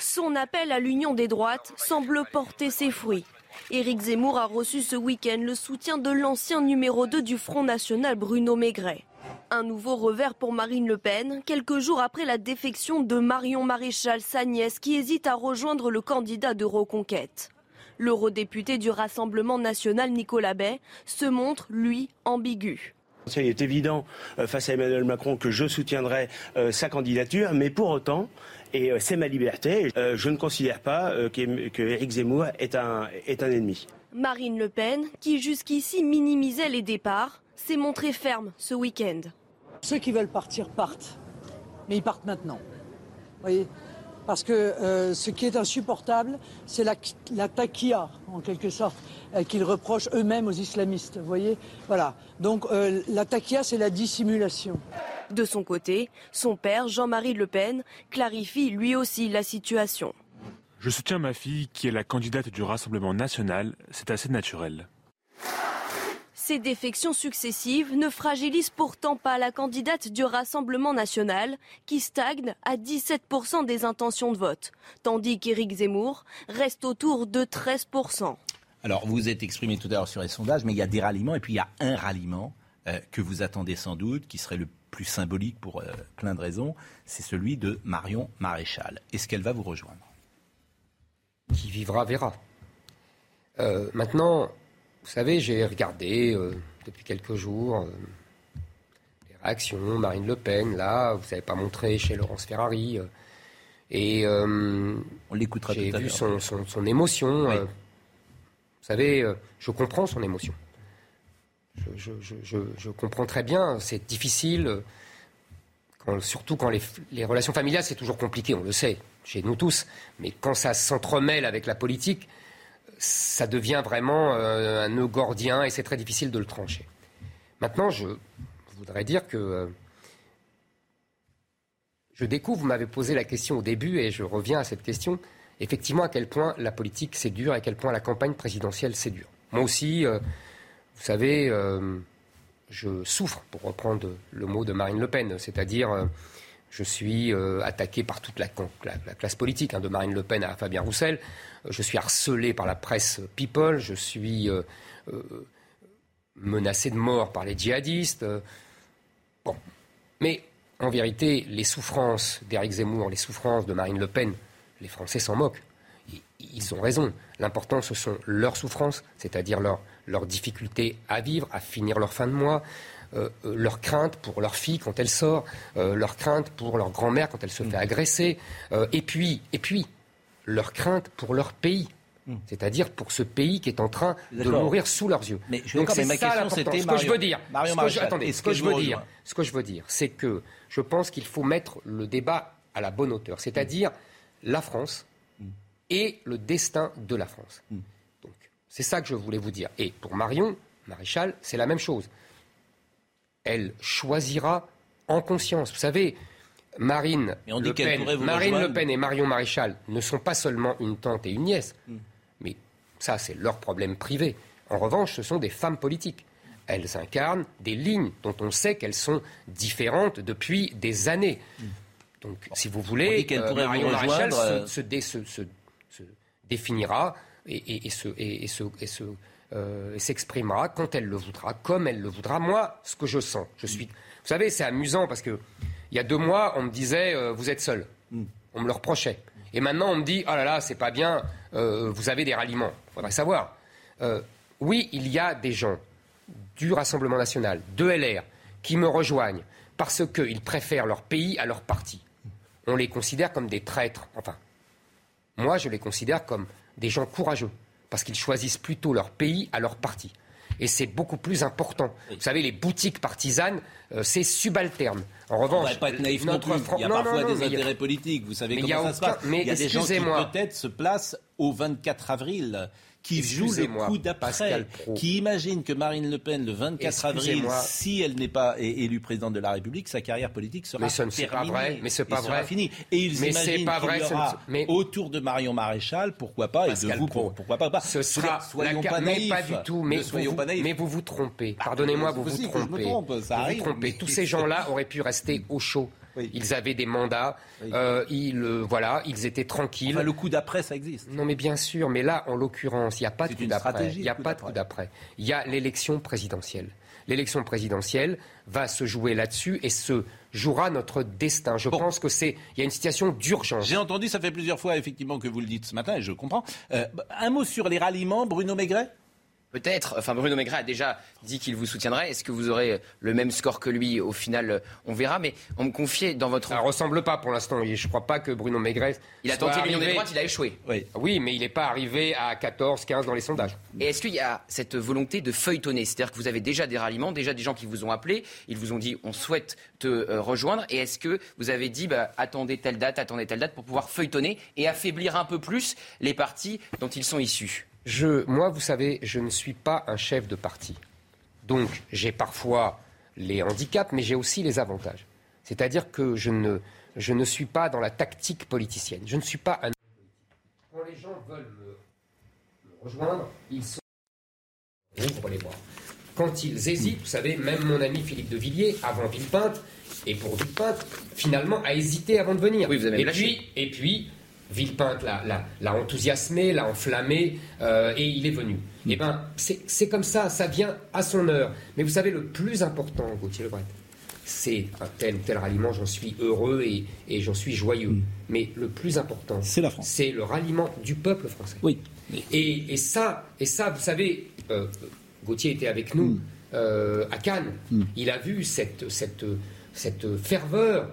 Son appel à l'union des droites semble porter ses fruits. Éric Zemmour a reçu ce week-end le soutien de l'ancien numéro 2 du Front National Bruno Maigret. Un nouveau revers pour Marine Le Pen, quelques jours après la défection de Marion Maréchal, sa nièce, qui hésite à rejoindre le candidat de Reconquête. L'eurodéputé du Rassemblement national Nicolas Bay se montre, lui, ambigu. Il est évident euh, face à Emmanuel Macron que je soutiendrai euh, sa candidature, mais pour autant, et euh, c'est ma liberté. Euh, je ne considère pas euh, qu'Éric Zemmour est un, est un ennemi. Marine Le Pen, qui jusqu'ici minimisait les départs, s'est montrée ferme ce week-end. Ceux qui veulent partir partent, mais ils partent maintenant. Voyez? Parce que euh, ce qui est insupportable, c'est la, la taquia, en quelque sorte, euh, qu'ils reprochent eux-mêmes aux islamistes. Vous voyez? Voilà. Donc euh, la taquia, c'est la dissimulation. De son côté, son père, Jean-Marie Le Pen, clarifie lui aussi la situation. Je soutiens ma fille qui est la candidate du Rassemblement national. C'est assez naturel. Ces défections successives ne fragilisent pourtant pas la candidate du Rassemblement national, qui stagne à 17% des intentions de vote, tandis qu'Éric Zemmour reste autour de 13%. Alors, vous vous êtes exprimé tout à l'heure sur les sondages, mais il y a des ralliements, et puis il y a un ralliement euh, que vous attendez sans doute, qui serait le plus symbolique pour euh, plein de raisons, c'est celui de Marion Maréchal. Est-ce qu'elle va vous rejoindre? Qui vivra verra. Euh, maintenant, vous savez, j'ai regardé euh, depuis quelques jours euh, les réactions, Marine Le Pen, là, vous n'avez pas montré chez Laurence Ferrari. Euh, et on l'écoutera J'ai vu son, son, émotion. vous savez, je comprends son émotion. Je, je, comprends très bien. C'est difficile, surtout quand les, les relations familiales, c'est toujours compliqué, on le sait, chez nous tous. Mais quand ça s'entremêle avec la politique, ça devient vraiment euh, un nœud gordien et c'est très difficile de le trancher. Maintenant, je voudrais dire que euh, je découvre, vous m'avez posé la question au début et je reviens à cette question, effectivement à quel point la politique c'est dur et à quel point la campagne présidentielle c'est dur. Moi aussi, euh, vous savez, je souffre, pour reprendre le mot de Marine Le Pen, c'est-à-dire Je suis euh, attaqué par toute la, classe politique, hein, de Marine Le Pen à Fabien Roussel. Euh, je suis harcelé par la presse People. Je suis euh, menacé de mort par les djihadistes. Bon. Mais en vérité, les souffrances d'Éric Zemmour, les souffrances de Marine Le Pen, les Français s'en moquent. Ils ont raison. L'important, ce sont leurs souffrances, c'est-à-dire leurs leur difficultés à vivre, à finir leur fin de mois, euh, euh, leur crainte pour leur fille quand elle sort, euh, leur crainte pour leur grand-mère quand elle se fait mm. agresser, et puis, et puis leur crainte pour leur pays. Mm. C'est-à-dire pour ce pays qui est en train de mourir sous leurs yeux. Mais Donc c'est ma question, c'était ce que je veux dire. ce que je, attendez, ce que, je veux dire, ce que je veux dire, c'est que je pense qu'il faut mettre le débat à la bonne hauteur, c'est-à-dire la France mm. et le destin de la France. Donc c'est ça que je voulais vous dire. Et pour Marion Maréchal, c'est la même chose elle choisira en conscience. Vous savez, Marine, le, Pen, Marine le Pen et Marion Maréchal ne sont pas seulement une tante et une nièce, hmm. mais ça c'est leur problème privé. En revanche, ce sont des femmes politiques. Elles incarnent des lignes dont on sait qu'elles sont différentes depuis des années. Hmm. Donc, si vous voulez, euh, Marion Maréchal euh, se, définira et, se, et se euh, et s'exprimera quand elle le voudra, comme elle le voudra. Moi, ce que je sens, je suis. Vous savez, c'est amusant parce que il y a deux mois, on me disait euh, vous êtes seul. On me le reprochait. Et maintenant, on me dit oh là là, c'est pas bien. Euh, vous avez des ralliements. Il faudrait savoir. oui, il y a des gens du Rassemblement national, de LR, qui me rejoignent parce qu'ils préfèrent leur pays à leur parti. On les considère comme des traîtres. Enfin, moi, je les considère comme des gens courageux parce qu'ils choisissent plutôt leur pays à leur parti. Et c'est beaucoup plus important. Vous savez, les boutiques partisanes, euh, c'est subalterne. En revanche, on ne pas être naïf non plus. Il y a parfois des intérêts politiques. Vous savez comment ça se passe. Mais il y a des gens qui peut-être se placent au 24 avril qui joue le coup d'après, qui imagine que Marine Le Pen, le 24 avril, si elle n'est pas élue présidente de la République, sa carrière politique sera mais ce terminée. Pas vrai, mais c'est pas vrai. finie. Et ils mais imaginent pas vrai, y aura mais... autour de Marion Maréchal, pourquoi pas, et de vous, pourquoi pas. Ce sera soyons pas naïfs. pas du tout, mais, vous, naïfs. mais vous vous trompez. Bah, Pardonnez-moi, vous vous trompez. Arrive, vous trompez. Tous ces gens-là auraient pu rester au chaud. Ils avaient des mandats, euh, ils, euh, voilà, ils étaient tranquilles. le coup d'après, ça existe. Non, mais bien sûr, mais là, en l'occurrence, il n'y a pas de coup d'après. Il n'y a pas de coup d'après. Il y a l'élection présidentielle. L'élection présidentielle va se jouer là-dessus et se jouera notre destin. Je pense que c'est il y a une situation d'urgence. J'ai entendu, ça fait plusieurs fois effectivement que vous le dites ce matin et je comprends. Euh, un mot sur les ralliements, Bruno Maigret? Peut-être. Enfin, Bruno Maigret a déjà dit qu'il vous soutiendrait. Est-ce que vous aurez le même score que lui Au final, on verra. Mais on me confiait dans votre. Ça ne ressemble pas pour l'instant. Je ne crois pas que Bruno Maigret. Il a tenté l'union des droites, il a échoué. Oui, oui mais il n'est pas arrivé à 14, 15 dans les sondages. Et est-ce qu'il y a cette volonté de feuilletonner? C'est-à-dire que vous avez déjà des ralliements, déjà des gens qui vous ont appelé, ils vous ont dit on souhaite te euh, rejoindre. Et est-ce que vous avez dit bah, attendez telle date, attendez telle date pour pouvoir feuilletonner et affaiblir un peu plus les partis dont ils sont issus? Moi, vous savez, je ne suis pas un chef de parti. Donc, j'ai parfois les handicaps, mais j'ai aussi les avantages. C'est-à-dire que je ne, je ne suis pas dans la tactique politicienne. Je ne suis pas un. Quand les gens veulent me, rejoindre, ils sont. Ouvrent les bras. Quand ils hésitent, vous savez, même mon ami Philippe de Villiers, avant Villepinte, et pour Villepinte, finalement, a hésité avant de venir. Oui, vous avez et puis, et puis, Villepinte l'a enthousiasmé, l'a enflammé, euh, et il est venu. Mm. Eh ben, c'est comme ça, ça vient à son heure. Mais vous savez, le plus important, Gauthier Lebret, c'est un tel ou tel ralliement, j'en suis heureux et, j'en suis joyeux. Mm. Mais le plus important, c'est la France. C'est le ralliement du peuple français. Oui. Et, ça, et ça, vous savez, euh, Gauthier était avec nous mm. euh, à Cannes. Il a vu cette, cette, cette ferveur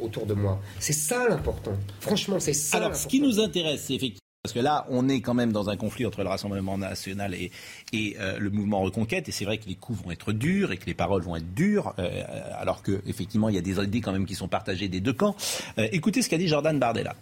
autour de moi. C'est ça l'important. Franchement, c'est ça. Alors, ce qui nous intéresse, c'est effectivement. Parce que là, on est quand même dans un conflit entre le Rassemblement national et, et euh, le mouvement Reconquête. Et c'est vrai que les coups vont être durs et que les paroles vont être dures, euh, alors qu'effectivement, il y a des idées quand même qui sont partagées des deux camps. Euh, écoutez ce qu'a dit Jordan Bardella.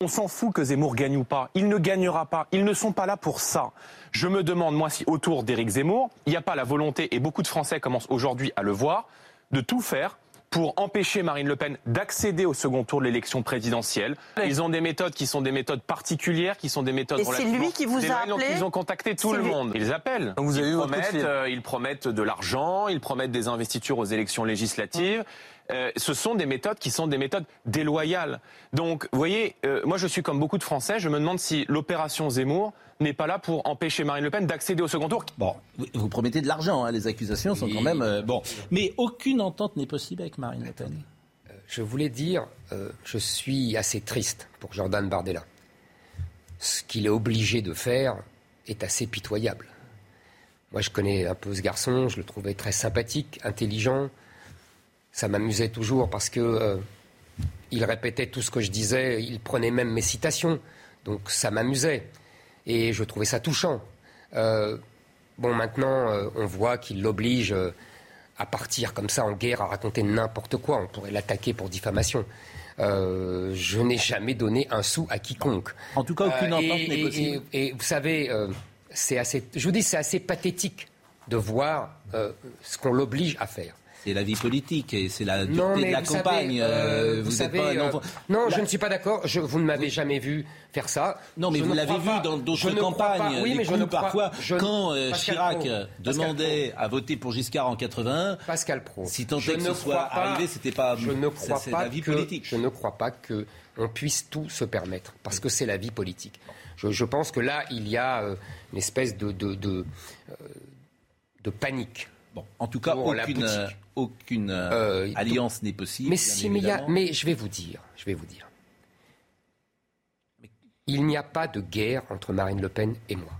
On s'en fout que Zemmour gagne ou pas. Il ne gagnera pas. Ils ne sont pas là pour ça. Je me demande, moi, si autour d'Éric Zemmour, il n'y a pas la volonté, et beaucoup de Français commencent aujourd'hui à le voir, de tout faire pour empêcher Marine Le Pen d'accéder au second tour de l'élection présidentielle. Ils ont des méthodes qui sont des méthodes particulières, qui sont des méthodes Et c'est lui qui vous a. Donc, appelé Ils ont contacté tout le lui- monde. Ils appellent. Donc vous ils, promettent, euh, ils promettent de l'argent, ils promettent des investitures aux élections législatives. Euh, ce sont des méthodes qui sont des méthodes déloyales. Donc, vous voyez, euh, moi je suis comme beaucoup de Français, je me demande si l'opération Zemmour n'est pas là pour empêcher Marine Le Pen d'accéder au second tour. Bon, vous- promettez de l'argent, hein, les accusations sont quand même... euh, bon, mais aucune entente n'est possible avec Marine Le Pen. Je voulais dire, euh, je suis assez triste pour Jordan Bardella. Ce qu'il est obligé de faire est assez pitoyable. Moi, je connais un peu ce garçon, je le trouvais très sympathique, intelligent. Ça m'amusait toujours parce que euh, il répétait tout ce que je disais, il prenait même mes citations. Donc ça m'amusait. Et je trouvais ça touchant. Euh, bon, maintenant, euh, on voit qu'il l'oblige à partir comme ça en guerre, à raconter n'importe quoi. On pourrait l'attaquer pour diffamation. Je n'ai jamais donné un sou à quiconque. En tout cas, aucune entente et- n'est et- possible. Et, et vous savez, c'est assez. Je vous dis, c'est assez pathétique de voir ce qu'on l'oblige à faire. C'est la vie politique et c'est la dureté de la vous savez, campagne. euh, euh, vous vous n'êtes savez, pas euh, non, La- je ne suis pas d'accord. Vous ne m'avez jamais vu faire ça. Non, mais Je vous l'avez vu pas- dans d'autres campagnes. Oui, mais je ne parfois, je- quand euh, Chirac Pro, demandait à voter pour Giscard en 81, Pascal Pro. si tant est que ne ce soit pas- arrivé, c'était pas. Je ne crois pas la vie que, politique. Je ne crois pas que on puisse tout se permettre parce que c'est la vie politique. Je, je pense que là, il y a une espèce de de, de, de panique. Bon, en tout cas, aucune, aucune euh, Euh, alliance n'est possible. Mais bien si, mais, il y a- évidemment. mais je vais vous dire, je vais vous dire. Il n'y a pas de guerre entre Marine Le Pen et moi.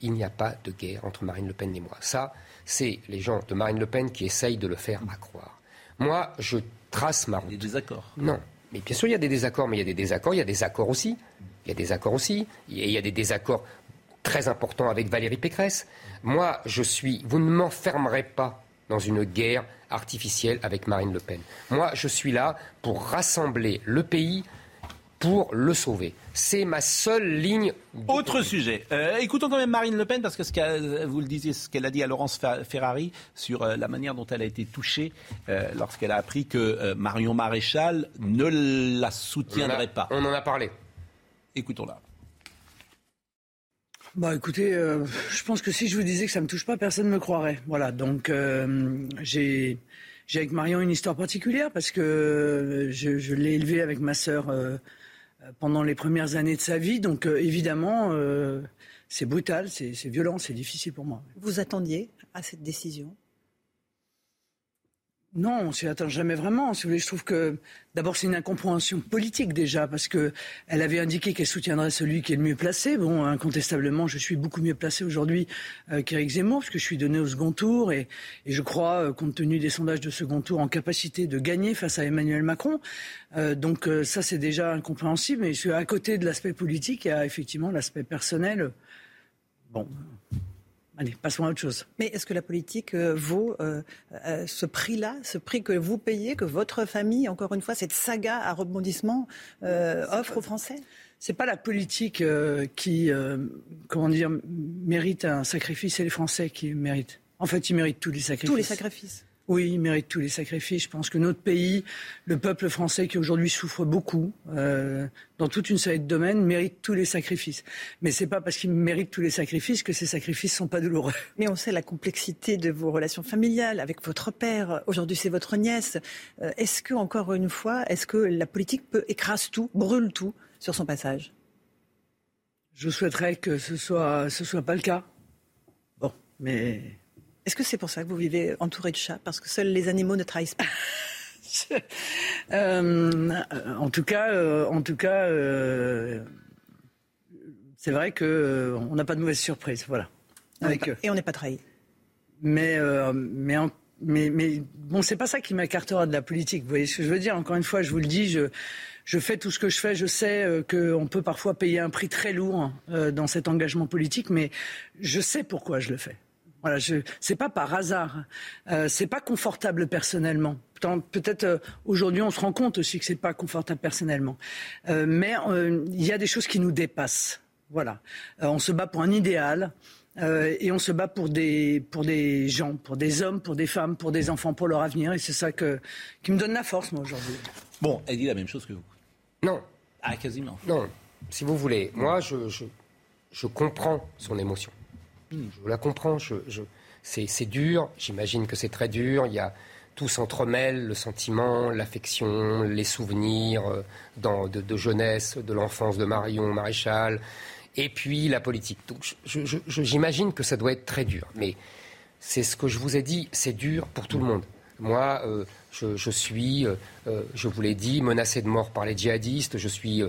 Il n'y a pas de guerre entre Marine Le Pen et moi. Ça, c'est les gens de Marine Le Pen qui essayent de le faire à croire. Moi, je trace ma route. Des désaccords. Non. Mais bien sûr, il y a des désaccords, mais il y a des désaccords, il y a des accords aussi. Il y a des accords aussi. Et il y a des désaccords très importants avec Valérie Pécresse. Moi, je suis. Vous ne m'enfermerez pas dans une guerre artificielle avec Marine Le Pen. Moi, je suis là pour rassembler le pays, pour le sauver. C'est ma seule ligne. Autre sujet. Euh, écoutons quand même Marine Le Pen parce que ce vous le disiez, ce qu'elle a dit à Laurence Ferrari sur euh, la manière dont elle a été touchée euh, lorsqu'elle a appris que Marion Maréchal ne la soutiendrait pas. On en a parlé. Écoutons-la. Bah écoutez, euh, je pense que si je vous disais que ça me touche pas, personne ne me croirait. Voilà, donc euh, j'ai avec Marion une histoire particulière parce que je, l'ai élevée avec ma sœur euh, pendant les premières années de sa vie, donc évidemment c'est brutal, c'est violent, c'est difficile pour moi. Vous attendiez à cette décision? Non, on s'y attend jamais vraiment. Si vous voulez, je trouve que d'abord c'est une incompréhension politique déjà parce que elle avait indiqué qu'elle soutiendrait celui qui est le mieux placé. Bon, incontestablement, je suis beaucoup mieux placé aujourd'hui euh, qu'Éric Zemmour parce que je suis donné au second tour et, je crois, euh, compte tenu des sondages de second tour, en capacité de gagner face à Emmanuel Macron. Euh, donc euh, ça, c'est déjà incompréhensible. Mais à côté de l'aspect politique, il y a effectivement l'aspect personnel. Bon. Allez, passons à autre chose. Mais est-ce que la politique euh, vaut euh, euh, ce prix-là, ce prix que vous payez, que votre famille, encore une fois, cette saga à rebondissement offre aux Français? C'est pas la politique qui, comment dire, mérite un sacrifice, c'est les Français qui méritent. En fait, ils méritent tous les sacrifices. Tous les sacrifices. Oui, ils méritent tous les sacrifices. Je pense que notre pays, le peuple français qui aujourd'hui souffre beaucoup euh, dans toute une série de domaines, mérite tous les sacrifices. Mais c'est pas parce qu'ils méritent tous les sacrifices que ces sacrifices sont pas douloureux. Mais on sait la complexité de vos relations familiales avec votre père. Aujourd'hui, c'est votre nièce. Euh, est-ce que, encore une fois, est-ce que la politique peut écrase tout, brûle tout sur son passage? Je souhaiterais que ce soit, ce soit pas le cas. Bon, mais Est-ce que c'est pour ça que vous vivez entouré de chats? Parce que seuls les animaux ne trahissent pas. Euh, en tout cas, euh, en tout cas, euh, c'est vrai que on n'a pas de mauvaise surprise, voilà. Avec. Et on n'est pas trahi. Mais, mais, en- mais, mais bon, c'est pas ça qui m'écartera de la politique. Vous voyez ce que je veux dire? Encore une fois, je vous le dis, je, je fais tout ce que je fais. Je sais euh, qu'on peut parfois payer un prix très lourd dans cet engagement politique, mais je sais pourquoi je le fais. Voilà, je, c'est pas par hasard. Euh, c'est pas confortable personnellement. Peut-être euh, aujourd'hui, on se rend compte aussi que c'est pas confortable personnellement. Euh, mais euh, il y a des choses qui nous dépassent. Voilà. Euh, on se bat pour un idéal. Euh, et on se bat pour des, pour des gens, pour des hommes, pour des femmes, pour des enfants, pour leur avenir. Et c'est ça que, qui me donne la force, moi, aujourd'hui. Bon, elle dit la même chose que vous. Non. Ah, quasiment. Non. Si vous voulez, moi, je, je, je comprends son émotion. Je la comprends. Je, c'est dur. J'imagine que c'est très dur. Il y a tout s'entremêle, le sentiment, l'affection, les souvenirs euh, de, jeunesse, de l'enfance de Marion Maréchal, et puis la politique. Donc j'imagine que ça doit être très dur. Mais c'est ce que je vous ai dit, c'est dur pour tout le monde. Moi, euh, je, suis, euh, je vous l'ai dit, menacé de mort par les djihadistes. Je suis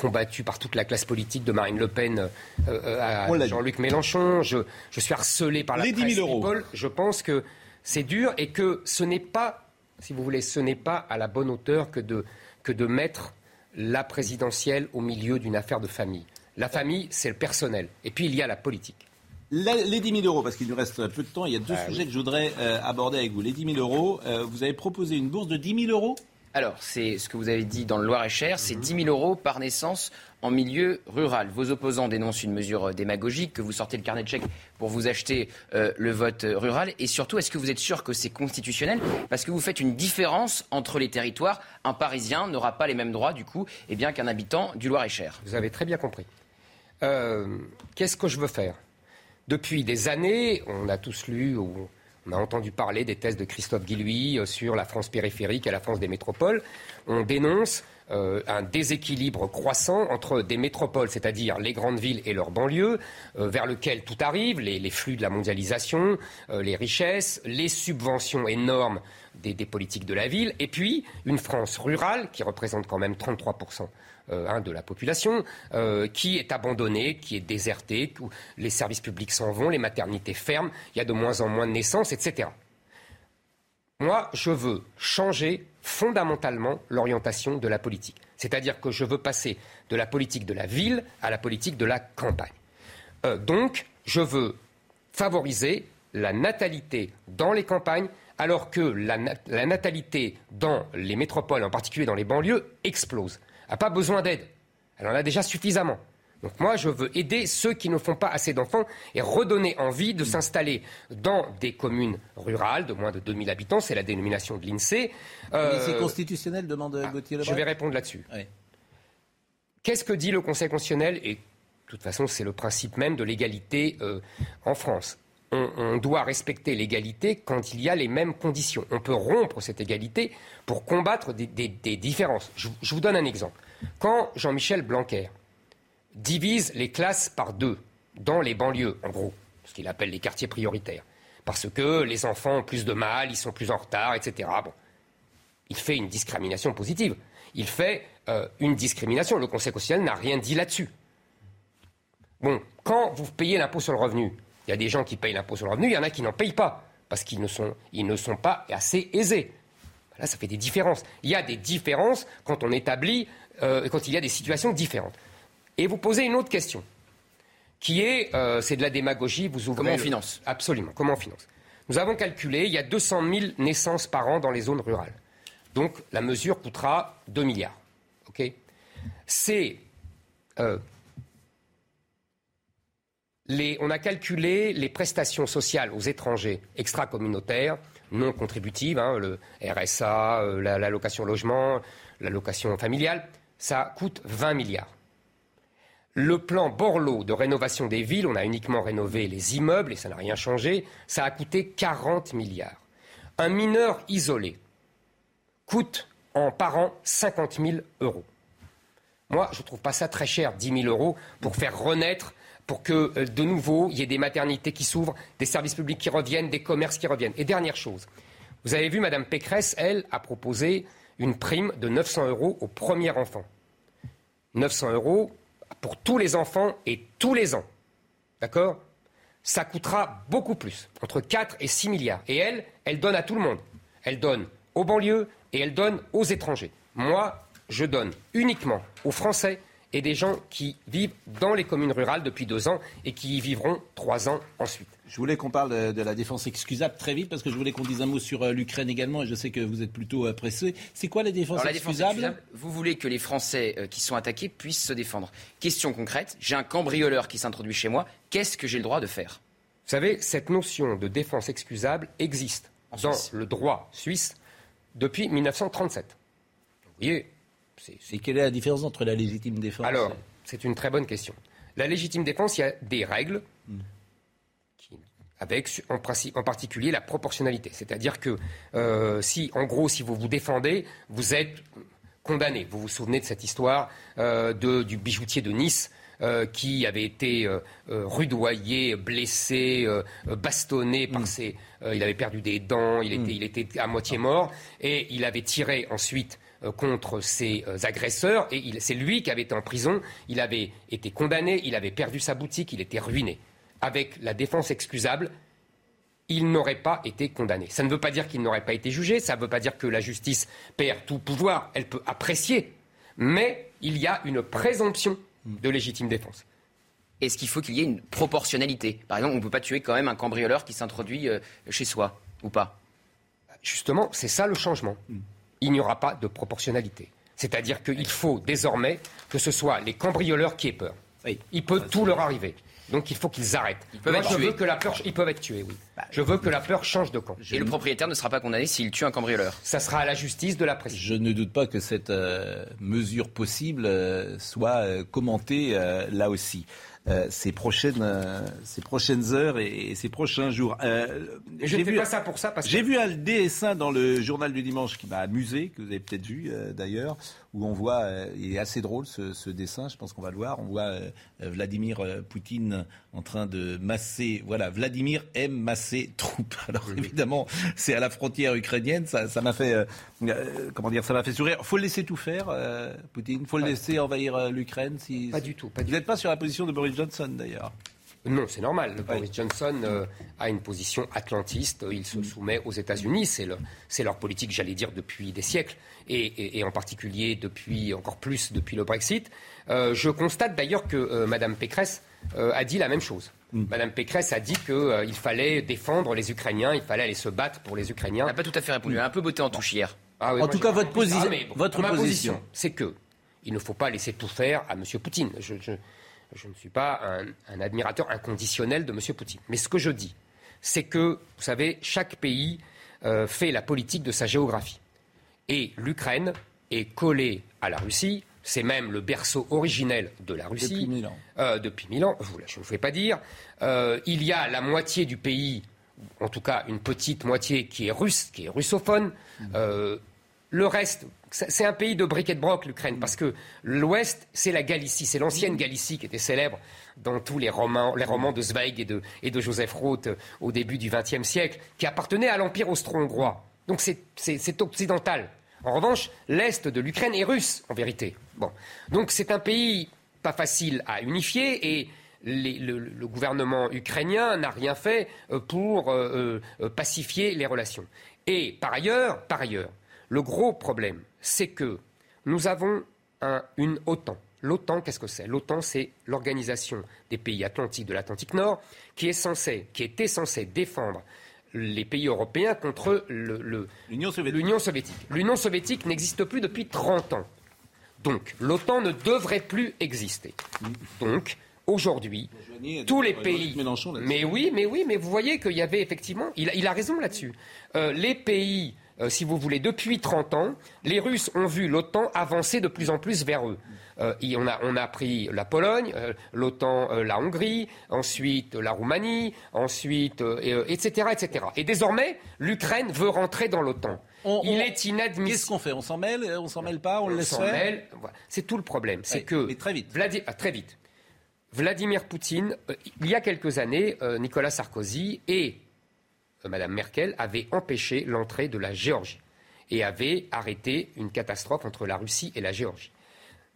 combattu par toute la classe politique de Marine Le Pen à Jean-Luc Mélenchon. Je, suis harcelé par la les presse. 10 000 euros. Je pense que c'est dur et que ce n'est pas, si vous voulez, ce n'est pas à la bonne hauteur que de, que de mettre la présidentielle au milieu d'une affaire de famille. La famille, c'est le personnel. Et puis, il y a la politique. les 10 000 euros, parce qu'il nous reste peu de temps, il y a deux Ah sujets que je voudrais euh, aborder avec vous. Les 10 000 euros, euh, vous avez proposé une bourse de 10 000 euros alors, c'est ce que vous avez dit dans le Loir-et-Cher, c'est 10 000 euros par naissance en milieu rural. Vos opposants dénoncent une mesure euh, démagogique, que vous sortez le carnet de chèques pour vous acheter le vote rural. Et surtout, est-ce que vous êtes sûr que c'est constitutionnel? Parce que vous faites une différence entre les territoires. Un Parisien n'aura pas les mêmes droits, du coup, et bien qu'un habitant du Loir-et-Cher. Vous avez très bien compris. Euh, qu'est-ce que je veux faire? Depuis des années, on a tous lu ou on a entendu parler des thèses de Christophe Guillouis euh, sur la France périphérique et la France des métropoles. On dénonce euh, un déséquilibre croissant entre des métropoles, c'est-à-dire les grandes villes et leurs banlieues, vers lequel tout arrive, les, flux de la mondialisation, les richesses, les subventions énormes des, politiques de la ville, et puis une France rurale qui représente quand même 33 euh, hein, de la population, euh, qui est abandonnée, qui est désertée, où les services publics s'en vont, les maternités ferment, il y a de moins en moins de naissances, etc. Moi, je veux changer fondamentalement l'orientation de la politique. C'est-à-dire que je veux passer de la politique de la ville à la politique de la campagne. Euh, donc, je veux favoriser la natalité dans les campagnes, alors que la natalité dans les métropoles, en particulier dans les banlieues, explose n'a pas besoin d'aide. Elle en a déjà suffisamment. Donc moi, je veux aider ceux qui ne font pas assez d'enfants et redonner envie de s'installer dans des communes rurales de moins de 2000 habitants. C'est la dénomination de l'INSEE. Euh, c'est constitutionnel, demande Gauthier Lebret. Je vais répondre là-dessus. Qu'est-ce que dit le Conseil constitutionnel? Et de toute façon, c'est le principe même de l'égalité euh, en France. On, doit respecter l'égalité quand il y a les mêmes conditions. On peut rompre cette égalité pour combattre des, différences. Je, vous donne un exemple. Quand Jean-Michel Blanquer divise les classes par deux dans les banlieues, en gros, ce qu'il appelle les quartiers prioritaires, parce que les enfants ont plus de mal, ils sont plus en retard, etc. Bon, il fait une discrimination positive. Il fait euh, une discrimination. Le Conseil constitutionnel n'a rien dit là-dessus. Bon, quand vous payez l'impôt sur le revenu, il y a des gens qui payent l'impôt sur le revenu, il y en a qui n'en payent pas, parce qu'ils ne sont, ils ne sont pas assez aisés. Là, ça fait des différences. Il y a des différences quand on établit, euh, quand il y a des situations différentes. Et vous posez une autre question, qui est, euh, c'est de la démagogie, vous ouvrez... Comment on finance? Absolument, comment on finance? Nous avons calculé, il y a 200 000 naissances par an dans les zones rurales. Donc la mesure coûtera 2 milliards. ok? C'est euh, on a calculé les prestations sociales aux étrangers extra-communautaires, non contributives, hein, le RSA, euh, l'allocation logement, l'allocation familiale, ça coûte 20 milliards. Le plan Borloo de rénovation des villes, on a uniquement rénové les immeubles et ça n'a rien changé, ça a coûté 40 milliards. Un mineur isolé coûte en par an 50 000 euros. Moi, je ne trouve pas ça très cher, 10 000 euros, pour faire renaître pour que euh, de nouveau il y ait des maternités qui s'ouvrent, des services publics qui reviennent, des commerces qui reviennent. Et dernière chose, vous avez vu, Madame Pécresse, elle, a proposé une prime de 900 euros au premier enfant. 900 euros pour tous les enfants et tous les ans. D'accord? Ça coûtera beaucoup plus, entre 4 et 6 milliards. Et elle, elle donne à tout le monde. Elle donne aux banlieues et elle donne aux étrangers. Moi, je donne uniquement aux Français et des gens qui vivent dans les communes rurales depuis deux ans et qui y vivront trois ans ensuite. Je voulais qu'on parle de, de, la défense excusable très vite parce que je voulais qu'on dise un mot sur euh, l'Ukraine également et je sais que vous êtes plutôt euh, pressé. C'est quoi la défense, Alors, la excusable, défense excusable Vous voulez que les Français euh, qui sont attaqués puissent se défendre. Question concrète, j'ai un cambrioleur qui s'introduit chez moi, qu'est-ce que j'ai le droit de faire? Vous savez, cette notion de défense excusable existe En dans Suisse. le droit suisse depuis 1937. Vous voyez, c'est- quelle est la différence entre la légitime défense Alors, c'est une très bonne question. La légitime défense, il y a des règles, qui- avec en, principe- en particulier la proportionnalité. C'est-à-dire que euh, si, en gros, si vous vous défendez, vous êtes condamné. Vous vous souvenez de cette histoire euh, de, du bijoutier de Nice euh, qui avait été euh, rudoyé, blessé, bastonné par ses... euh, il avait perdu des dents, il était, il était à moitié mort, et il avait tiré ensuite contre ses euh, agresseurs, et c'est lui qui avait été en prison, il avait été condamné, il avait perdu sa boutique, il était ruiné. Avec la défense excusable, il n'aurait pas été condamné. Ça ne veut pas dire qu'il n'aurait pas été jugé, ça ne veut pas dire que la justice perd tout pouvoir, elle peut apprécier, mais il y a une présomption de légitime défense. Est-ce qu'il faut qu'il y ait une proportionnalité? Par exemple, on ne peut pas tuer quand même un cambrioleur qui s'introduit euh, chez soi, ou pas? Justement, c'est ça le changement. Il n'y aura pas de proportionnalité. C'est-à-dire qu'il faut désormais que ce soit les cambrioleurs qui aient peur. Il peut tout leur arriver. Donc il faut qu'ils arrêtent. peuvent Moi, être je tués. veux que la peur, ils peuvent être tués, oui. Je veux que la peur change de camp. Et le propriétaire ne sera pas condamné s'il tue un cambrioleur Ça sera à la justice de la presse. Je ne doute pas que cette euh, mesure possible euh, soit euh, commentée euh, là aussi. Euh, ces, prochaines, euh, ces prochaines heures et, et ces prochains jours. Euh, je j'ai ne fais vu- pas ça pour ça parce que J'ai vu un dessin dans le journal du dimanche qui m'a amusé, que vous avez peut-être vu euh, d'ailleurs, où on voit, euh, il est assez drôle ce, ce dessin, je pense qu'on va le voir, on voit euh, euh, Vladimir Poutine en train de masser, voilà, Vladimir aime masser troupes. Alors évidemment, c'est à la frontière ukrainienne, ça ça m'a fait, euh, comment dire, ça m'a fait sourire. Faut le laisser tout faire, euh, Poutine, faut le laisser envahir l'Ukraine. Si, Pas du tout, pas Vous n'êtes pas sur la position de Boris Johnson d'ailleurs. Non, c'est normal. Le Boris Johnson euh, a une position atlantiste. Il Mm. se soumet aux États-Unis. C'est le- c'est leur politique, j'allais dire, depuis des siècles. Et, et- et en particulier depuis, encore plus depuis le Brexit. Euh, je constate d'ailleurs que euh, Mme Pécresse euh, a dit la même chose. Mm. Mme Pécresse a dit qu'il fallait défendre les Ukrainiens, il fallait aller se battre pour les Ukrainiens. Elle n'a pas tout à fait répondu. Elle a un peu botté en touche hier. Ah oui, En moi, tout cas, votre posi- Ah, bon, votre ma position. position, c'est que il ne faut pas laisser tout faire à M. Poutine. Je, je- je ne suis pas un, un admirateur inconditionnel de M. Poutine. Mais ce que je dis, c'est que, vous savez, chaque pays euh, fait la politique de sa géographie. Et l'Ukraine est collée à la Russie. C'est même le berceau originel de la Russie. Depuis mille ans. Euh, depuis mille ans, je vous- ne vous fais pas dire. Euh, il y a la moitié du pays, en tout cas une petite moitié qui est russe, qui est russophone. Euh, le reste, c'est un pays de briquet de broc, l'Ukraine, parce que l'Ouest, c'est la Galicie, c'est l'ancienne Galicie qui était célèbre dans tous les romans, de Zweig et de, Joseph Roth euh, au début du XXe siècle, qui appartenait à l'Empire austro-hongrois. Donc c'est- occidental. En revanche, l'Est de l'Ukraine est russe, en vérité. Bon. Donc c'est un pays pas facile à unifier et le, gouvernement ukrainien n'a rien fait euh, pour euh, pacifier les relations. Et par ailleurs, par ailleurs, le gros problème, c'est que nous avons un- une OTAN. L'OTAN, qu'est-ce que c'est? L'OTAN, c'est l'organisation des pays atlantiques de l'Atlantique Nord qui est censée, qui était censée défendre les pays européens contre le- le- L'Union soviétique. l'Union soviétique. N'existe plus depuis 30 ans. Donc, l'OTAN ne devrait plus exister. Donc, aujourd'hui, tous les pays. Mais oui, mais oui, mais vous voyez qu'il y avait effectivement. Il a, il a raison là-dessus. Euh, les pays, euh, si vous voulez, depuis 30 ans, les Russes ont vu l'OTAN avancer de plus en plus vers eux. Euh, et on, a, on a pris la Pologne, euh, l'OTAN, la Hongrie, ensuite la Roumanie, ensuite, et, etc., etc. Et désormais, l'Ukraine veut rentrer dans l'OTAN. On- Il on- est inadmissible. Qu'est-ce qu'on fait? On s'en mêle On s'en mêle pas On le On laisse s'en faire? mêle. Voilà. C'est tout le problème. C'est Ouais, que mais très vite. Vladi- ah, très vite. Vladimir Poutine, il y a quelques années, Nicolas Sarkozy et euh, Madame Merkel avaient empêché l'entrée de la Géorgie et avaient arrêté une catastrophe entre la Russie et la Géorgie.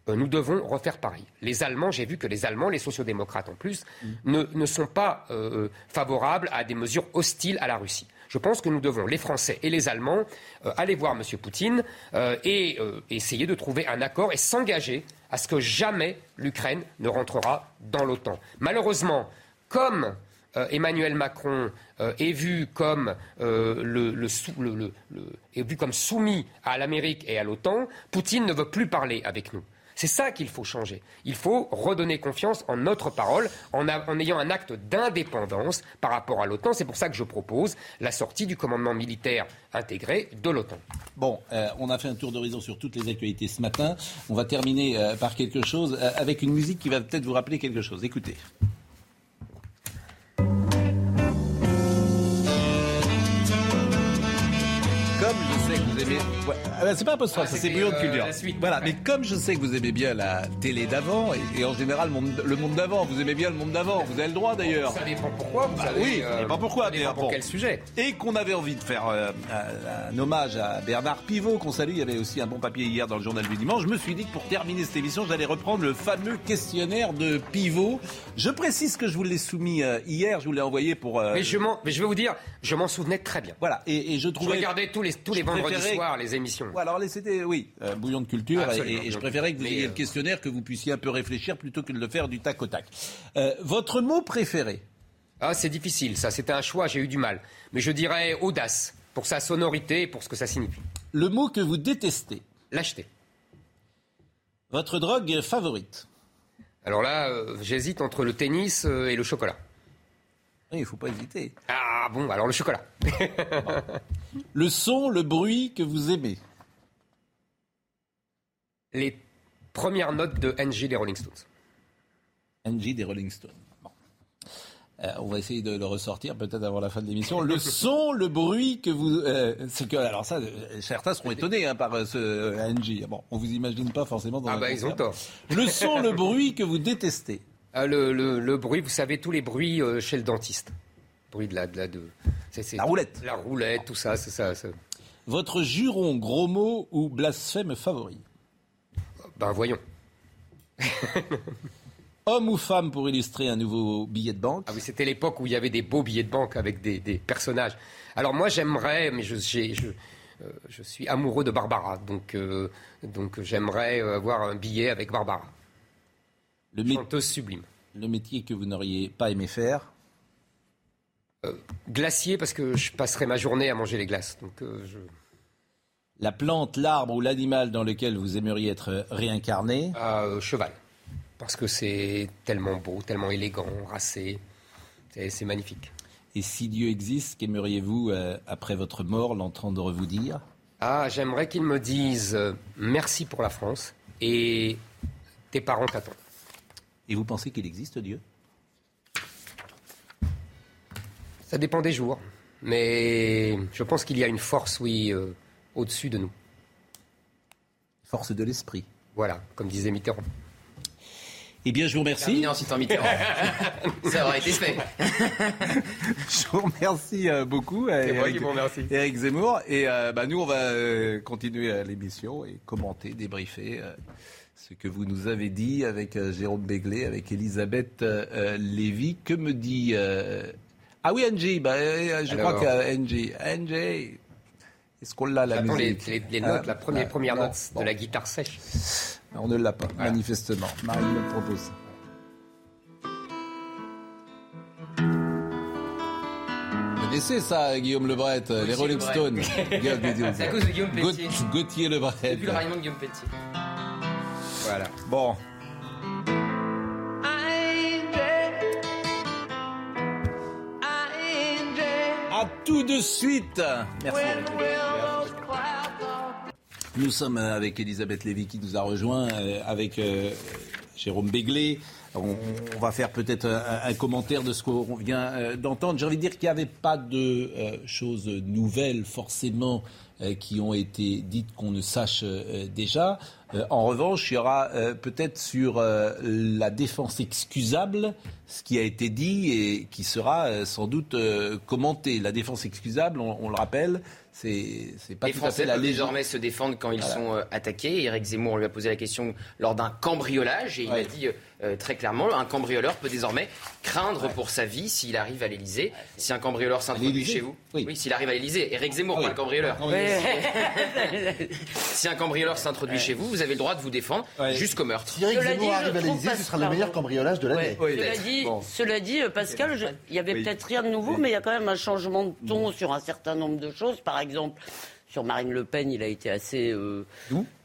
Euh, nous devons refaire pareil. Les Allemands, j'ai vu que les Allemands, les sociodémocrates en plus, ne, ne sont pas euh, favorables à des mesures hostiles à la Russie. Je pense que nous devons, les Français et les Allemands, euh, aller voir M. Poutine et essayer de trouver un accord et s'engager à ce que jamais l'Ukraine ne rentrera dans l'OTAN. Malheureusement, comme Emmanuel Macron euh, est vu comme euh, soumis à l'Amérique et à l'OTAN, Poutine ne veut plus parler avec nous. C'est ça qu'il faut changer. Il faut redonner confiance en notre parole, en, ayant un acte d'indépendance par rapport à l'OTAN. C'est pour ça que je propose la sortie du commandement militaire intégré de l'OTAN. Bon, euh, on a fait un tour d'horizon sur toutes les actualités ce matin. On va terminer euh, par quelque chose, euh, avec une musique qui va peut-être vous rappeler quelque chose. Écoutez. Aimez. Ouais, ah bah, c'est pas apostrophe, Ah, c'est bouillon de euh, culture. suite. Voilà, mais comme je sais que vous aimez bien la télé d'avant, et, et en général monde- le monde d'avant, vous aimez bien le monde d'avant, vous avez le droit d'ailleurs. Ça dépend pourquoi. Vous Bah savez, oui, euh, ça dépend pourquoi. mais pour bon. quel sujet Et qu'on avait envie de faire euh, un, un hommage à Bernard Pivot, qu'on salue. Il y avait aussi un bon papier hier dans le journal du dimanche. Je me suis dit que pour terminer cette émission, j'allais reprendre le fameux questionnaire de Pivot. Je précise que je vous l'ai soumis euh, hier, je vous l'ai envoyé pour. euh, Mais je, m'en- mais je vais vous dire, je m'en souvenais très bien. Voilà, et, et je Je trouvais. regardais tous les, tous les je vendredis préférais- les émissions. Ouais, alors c'était, oui, euh, bouillon de culture, et- Absolument. et, et je préférais que vous Mais, ayez euh, le questionnaire, que vous puissiez un peu réfléchir plutôt que de le faire du tac au tac. Euh, votre mot préféré? Ah, c'est difficile, ça. C'était un choix, j'ai eu du mal. Mais je dirais audace, pour sa sonorité et pour ce que ça signifie. Le mot que vous détestez? Lâcheté. Votre drogue favorite? Alors là, euh, j'hésite entre le tennis euh, et le chocolat. Il faut pas hésiter. Ah bon, alors le chocolat. Le son, le bruit que vous aimez Les premières notes de NG des Rolling Stones. NG des Rolling Stones. Bon. Euh, on va essayer de le ressortir peut-être avant la fin de l'émission. Le son, le bruit que vous... euh, c'est que, alors ça, certains seront étonnés hein, par euh, ce euh, NG. Bon, on vous imagine pas forcément dans Ah bah ils ont tort. Le son, le bruit que vous détestez Ah, le, le- le bruit, vous savez, tous les bruits euh, chez le dentiste. Bruit de la... De la, de, roulette. La roulette, tout ça, c'est ça. Votre juron, gros mot ou blasphème favori? Ben voyons. Homme ou femme pour illustrer un nouveau billet de banque? Ah oui, c'était l'époque où il y avait des beaux billets de banque avec des, des personnages. Alors moi, j'aimerais, mais je, euh, je suis amoureux de Barbara, donc, euh, donc j'aimerais avoir un billet avec Barbara. Le, mé- Chanteuse sublime. le métier que vous n'auriez pas aimé faire Glacier, parce que je passerai ma journée à manger les glaces. Donc euh, je... La plante, l'arbre ou l'animal dans lequel vous aimeriez être réincarné euh, cheval, parce que c'est tellement beau, tellement élégant, racé. C'est, magnifique. Et si Dieu existe, qu'aimeriez-vous, euh, après votre mort, l'entendre vous dire? Ah, j'aimerais qu'ils me euh, merci pour la France et tes parents t'attendent. Et vous pensez qu'il existe Dieu? Ça dépend des jours. Mais je pense qu'il y a une force, oui, euh, au-dessus de nous. Force de l'esprit. Voilà, comme disait Mitterrand. Eh bien, je vous remercie. Terminé en citant Mitterrand. Ça aurait été fait. Je vous remercie euh, beaucoup, C'est moi Eric, qui vous remercie. Eric Zemmour. Et euh, bah, nous, on va euh, continuer l'émission et commenter, débriefer euh, ce que vous nous avez dit avec euh, Jérôme Béglé, avec Elisabeth euh, euh, Lévy. Que me dit... euh, Ah oui, Angie, bah, euh, je Alors. crois que Angie... Angie Est-ce qu'on l'a, la les, musique les- les notes, la première, ah, première note bon. de la guitare sèche. On ne l'a pas, Voilà. manifestement. Marie me propose connaissez ça, Guillaume Lebret, les Rolling. Stones? C'est à cause de Guillaume Pelletier. Gauthier Lebret. Depuis le ralliement de Guillaume Pelletier. Voilà. Bon. À tout de suite. Merci. Nous sommes euh, avec Elisabeth Lévy qui nous a rejoint, euh, avec euh, Jérôme Béglé. On, on va faire peut-être un, un commentaire de ce qu'on vient euh, d'entendre. J'ai envie de dire qu'il n'y avait pas de euh, choses nouvelles forcément euh, qui ont été dites qu'on ne sache déjà. Euh, en revanche, il y aura euh, peut-être sur euh, la défense excusable ce qui a été dit et qui sera sans doute commenté. La défense excusable, on, on le rappelle, c'est pas Les tout à Français fait la peuvent légende. désormais se défendre quand ils sont attaqués. Éric Zemmour lui a posé la question lors d'un cambriolage et il Ouais. a dit euh, très clairement. Un cambrioleur peut désormais craindre pour sa vie s'il arrive à l'Elysée. Si un cambrioleur s'introduit chez vous. Oui. s'il arrive à l'Elysée. Éric Zemmour, Ah pas oui. le cambrioleur. Oui. si un cambrioleur s'introduit chez vous, vous avez le droit de vous défendre jusqu'au meurtre. Si Eric Cela Zemmour dit, arrive à pas- ce sera le meilleur cambriolage de l'année. Cela dit, cela dit, euh, Pascal, il y avait peut-être rien de nouveau, mais il y a quand même un changement de ton sur un certain nombre de choses. Par exemple, sur Marine Le Pen, il a été assez, euh,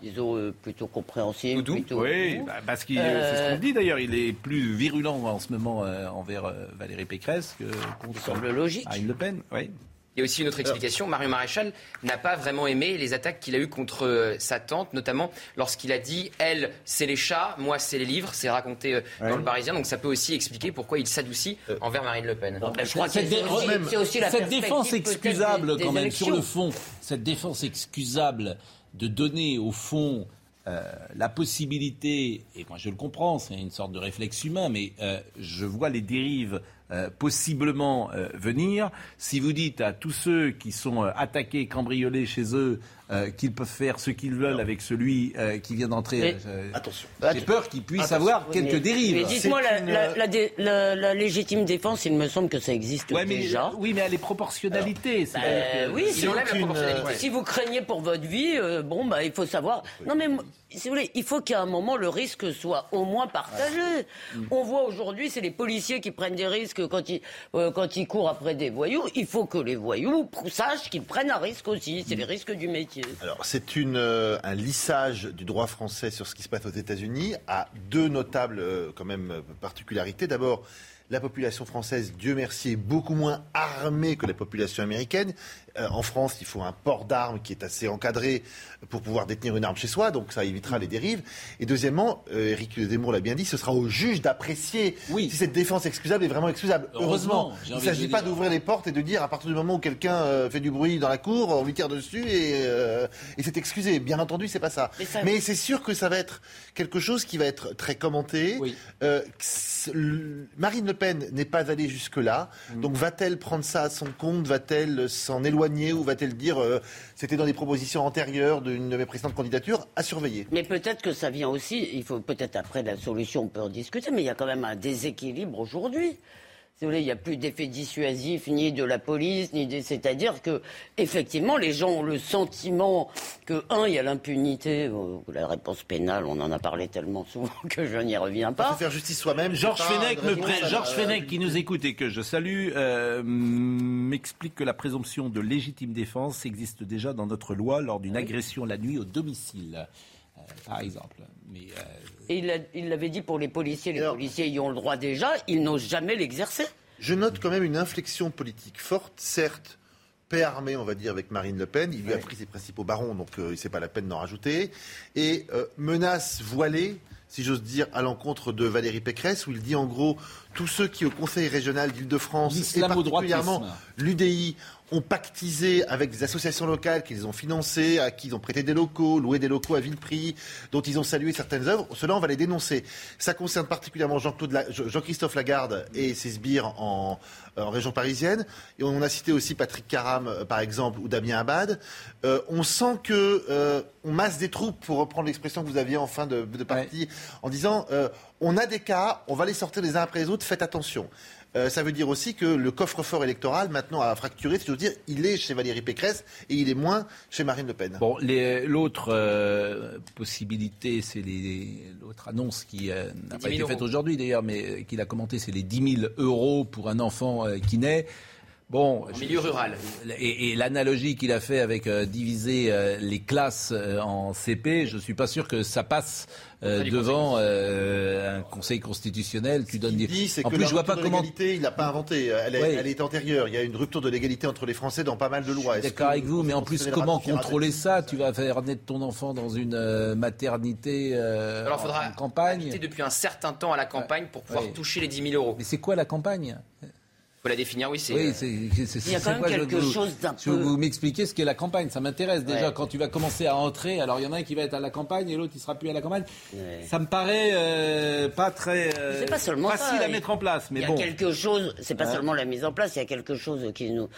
disons, euh, plutôt compréhensible. Plutôt Oui, bah, parce qu'il Euh, c'est ce qu'on dit d'ailleurs. Il est plus virulent en ce moment euh, envers euh, Valérie Pécresse que contre semble logique. Marine Le Pen. Oui. Il y a aussi une autre explication. Marion Maréchal n'a pas vraiment aimé les attaques qu'il a eues contre euh, sa tante, notamment lorsqu'il a dit Elle, c'est les chats, moi, c'est les livres. C'est raconté euh, dans le Parisien. Donc ça peut aussi expliquer pourquoi il s'adoucit envers Marine Le Pen. je crois que Cette, c'est dé- aussi- c'est aussi la cette perspective défense excusable, des- quand des même, sur le fond, cette défense excusable de donner, au fond, euh, la possibilité, et moi je le comprends, c'est une sorte de réflexe humain, mais euh, je vois les dérives euh, possiblement euh, venir. Si vous dites à tous ceux qui sont euh, attaqués, cambriolés chez eux, euh, qu'ils peuvent faire ce qu'ils veulent avec celui euh, qui vient d'entrer, euh, Attention. j'ai peur qu'il puisse Attention. avoir Oui, quelques mais- dérives. Mais dites-moi, la, une- la- la dé- la- la légitime défense, il me semble que ça existe Ouais, mais, déjà. oui, mais elle est proportionnalité. Bah, oui, si, la vous- proportionnalité. si vous craignez pour votre vie, euh, bon, bah, il faut savoir. Non, mais si vous voulez, il faut qu'à un moment le risque soit au moins partagé. On voit aujourd'hui, c'est les policiers qui prennent des risques quand ils, euh, quand ils courent après des voyous. Il faut que les voyous sachent qu'ils prennent un risque aussi. C'est les risques du métier. Alors, c'est euh, un lissage du droit français sur ce qui se passe aux États-Unis à deux notables, euh, quand même, euh, particularités. D'abord, la population française, Dieu merci, est beaucoup moins armée que la population américaine. Euh, en France, il faut un port d'armes qui est assez encadré pour pouvoir détenir une arme chez soi, donc ça évitera les dérives. Et deuxièmement, euh, Éric Zemmour l'a bien dit, ce sera au juge d'apprécier si cette défense excusable est vraiment excusable. Heureusement, il ne s'agit pas d'ouvrir les portes et de dire à partir du moment où quelqu'un euh, fait du bruit dans la cour, on lui tire dessus et, euh, et c'est excusé. Bien entendu, c'est pas ça. Mais ça- Mais c'est sûr que ça va être quelque chose qui va être très commenté. Euh, Marine Le Pen n'est pas allée jusque-là. Mm. Donc va-t-elle prendre ça à son compte? Va-t-elle s'en éloigner? Ou va-t-elle dire euh, c'était dans les propositions antérieures d'une de mes précédentes candidatures À surveiller? Mais peut-être que ça vient aussi, il faut peut-être après la solution, on peut en discuter, mais il y a quand même un déséquilibre aujourd'hui. Si vous voulez, il n'y a plus d'effet dissuasif ni de la police, ni des... c'est-à-dire que effectivement, les gens ont le sentiment que un, il y a l'impunité, euh, la réponse pénale, on en a parlé tellement souvent que je n'y reviens pas. Faut faire justice soi-même. Georges Fenech, me pré- Georges qui nous écoute et que je salue, euh, m'explique que la présomption de légitime défense existe déjà dans notre loi lors d'une agression la nuit au domicile, euh, par exemple. Mais, euh, Et il l'a- il l'avait dit pour les policiers, les policiers y ont le droit déjà, ils n'osent jamais l'exercer. Je note quand même une inflexion politique forte, certes, paix armée, on va dire, avec Marine Le Pen. Il lui a pris ses principaux barons, donc euh, c'est pas la peine d'en rajouter. Et euh, menace voilée, si j'ose dire, à l'encontre de Valérie Pécresse, où il dit en gros, tous ceux qui au Conseil régional d'Île-de-France, et particulièrement l'UDI, ont pactisé avec des associations locales qu'ils ont financées, à qui ils ont prêté des locaux, loué des locaux à vil prix, dont ils ont salué certaines œuvres, cela on va les dénoncer. Ça concerne particulièrement Jean-Claude La- Jean-Christophe Lagarde et ses sbires en, en région parisienne. Et on a cité aussi Patrick Caram, euh, par exemple, ou Damien Abad. Euh, on sent que euh, on masse des troupes, pour reprendre l'expression que vous aviez en fin de, de partie, en disant euh, on a des cas, on va les sortir les uns après les autres, faites attention. Euh, ça veut dire aussi que le coffre-fort électoral, maintenant, a fracturé, si j'ose dire, il est chez Valérie Pécresse et il est moins chez Marine Le Pen. Bon, les- l'autre euh, possibilité, c'est les- l'autre annonce qui euh, n'a 10 pas 000 été faite aujourd'hui d'ailleurs, mais euh, qu'il a commenté, c'est les 10 000 euros pour un enfant euh, qui naît. Bon, En milieu rural. Et, et l'analogie qu'il a fait avec euh, diviser euh, les classes euh, en CP, je suis pas sûr que ça passe euh, devant euh, un conseil constitutionnel. Tu donnes des. dit, c'est en que plus, la je vois rupture pas de comment. l'égalité, il l'a pas inventé. Elle est, Ouais. elle est antérieure. Il y a une rupture de l'égalité entre les Français dans pas mal de lois. D'accord que avec vous, mais en plus, comment contrôler ça Tu vas faire naître ton enfant dans une euh, maternité euh, Alors, faudra en campagne depuis un certain temps à la campagne pour pouvoir Ouais. toucher les 10 000 euros. Mais c'est quoi la campagne? Faut la définir, oui. c'est- Oui, c'est. c'est- Il y a quand même quoi, quelque vous- chose d'un Je peu- vous m'expliquer ce qu'est la campagne. Ça m'intéresse déjà Ouais. quand tu vas commencer à entrer. Alors il y en a un qui va être à la campagne et l'autre il sera plus à la campagne. Ouais. Ça me paraît euh, pas très euh, C'est pas seulement facile ça. à mettre en place. Mais il y bon. a quelque chose, c'est pas Hein seulement la mise en place, il y a quelque chose qui nous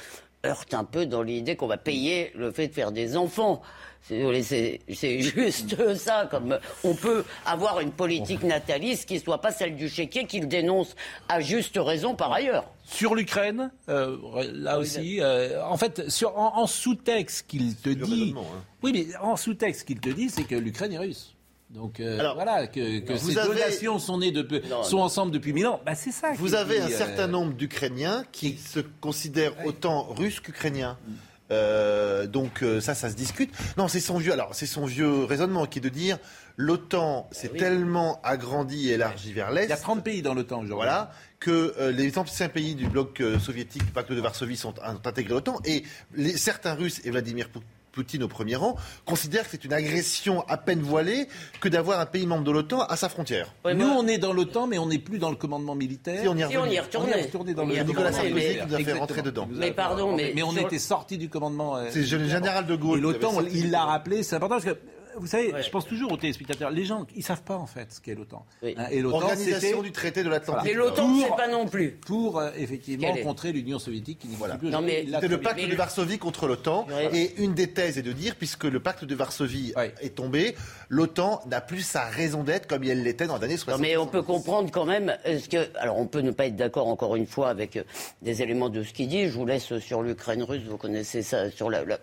heurte un peu dans l'idée qu'on va payer le fait de faire des enfants. C'est juste ça, comme on peut avoir une politique nataliste qui ne soit pas celle du chéquier qu'il dénonce à juste raison par ailleurs. Sur l'Ukraine, euh, là aussi, euh, en fait, sur, en, en sous-texte qu'il te dit, hein. oui, mais en sous-texte qu'il te dit, c'est que l'Ukraine est russe. Donc euh, voilà, que, ces avez- deux nations sont nées sont ensemble depuis mille ans. Bah, c'est ça. Vous avez dit, un euh, certain nombre d'Ukrainiens qui se considèrent autant russes qu'ukrainiens. Euh, donc ça, ça se discute. Non, c'est son vieux. Alors c'est son vieux raisonnement qui est de dire l'OTAN s'est tellement agrandi et élargi vers l'est. Il y a 30 pays dans l'OTAN aujourd'hui. Voilà que euh, les anciens pays du bloc euh, soviétique, du pacte de Varsovie, sont ont intégré l'OTAN et les, certains Russes et Vladimir Poutine. Poutine au premier rang, considèrent que c'est une agression à peine voilée que d'avoir un pays membre de l'OTAN à sa frontière. Nous, on est dans l'OTAN, mais on n'est plus dans le commandement militaire. Si, on y est Si, on y est retourné. On est retourné dans On y le est commandement retourné, mais- militaire. nous a fait Exactement. rentrer dedans. Mais pardon, mais mais on sur- était sorti du commandement. euh, C'est le général de Gaulle Et l'OTAN, il l'a rappelé, c'est important parce que. Vous savez, je pense toujours aux téléspectateurs, les gens, ils savent pas en fait ce qu'est l'OTAN. Hein, et l'OTAN, Organisation c'était du traité de l'Atlantique. Mais l'OTAN, Pour- c'est pas non plus. pour euh, effectivement contrer l'Union soviétique qui plus. Mais- Il l'a C'était le pacte Mais de Varsovie contre l'OTAN. Ouais. Et une des thèses est de dire, puisque le pacte de Varsovie est tombé, l'OTAN n'a plus sa raison d'être comme elle l'était dans les années Non, 60. mais on peut comprendre quand même, est-ce que, alors on peut ne pas être d'accord encore une fois avec euh, des éléments de ce qu'il dit. Je vous laisse sur l'Ukraine russe, vous connaissez ça, sur la- la-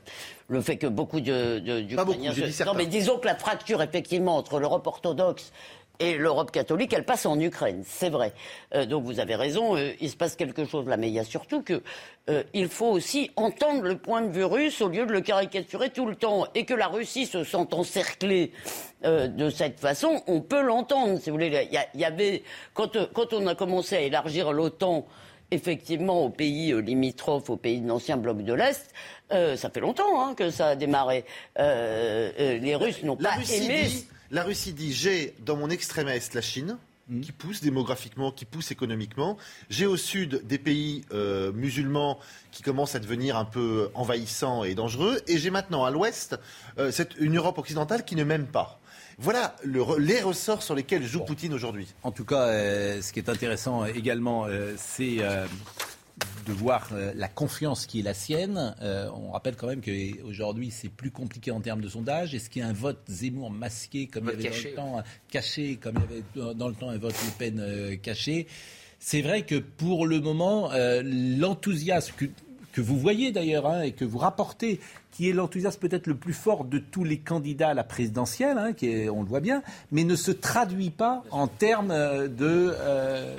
le fait que beaucoup de, de, d'Ukrainiens beaucoup, certains. Non, mais disons que la fracture effectivement entre l'Europe orthodoxe et l'Europe catholique, elle passe en Ukraine, c'est vrai. Euh, donc vous avez raison, euh, il se passe quelque chose là, mais il y a surtout que euh, il faut aussi entendre le point de vue russe au lieu de le caricaturer tout le temps, et que la Russie se sent encerclée euh, de cette façon, on peut l'entendre. Si vous voulez, il y, avait quand, euh, quand on a commencé à élargir l'OTAN. Effectivement, aux pays euh, limitrophes, aux pays de l'ancien bloc de l'Est, euh, ça fait longtemps hein, que ça a démarré. Euh, euh, les Russes n'ont pas Russie, aimé. dit, la Russie dit j'ai dans mon extrême est la Chine, Mm. qui pousse démographiquement, qui pousse économiquement. J'ai au sud des pays euh, musulmans qui commencent à devenir un peu envahissants et dangereux. Et j'ai maintenant à l'ouest euh, une Europe occidentale qui ne m'aime pas. Voilà le les ressorts sur lesquels joue Poutine aujourd'hui. En tout cas, euh, ce qui est intéressant également, c'est de voir euh, la confiance qui est la sienne. Euh, on rappelle quand même qu'aujourd'hui, c'est plus compliqué en termes de sondage. Est-ce qu'il y a un vote Zemmour masqué, comme Vote il y avait caché. dans le temps, euh, caché, comme il y avait dans- le temps un vote Le Pen euh, caché? C'est vrai que pour le moment, l'enthousiasme que, que vous voyez d'ailleurs hein, et que vous rapportez, qui est l'enthousiasme peut-être le plus fort de tous les candidats à la présidentielle, hein, qui est, on le voit bien, mais ne se traduit pas en termes euh, de. euh,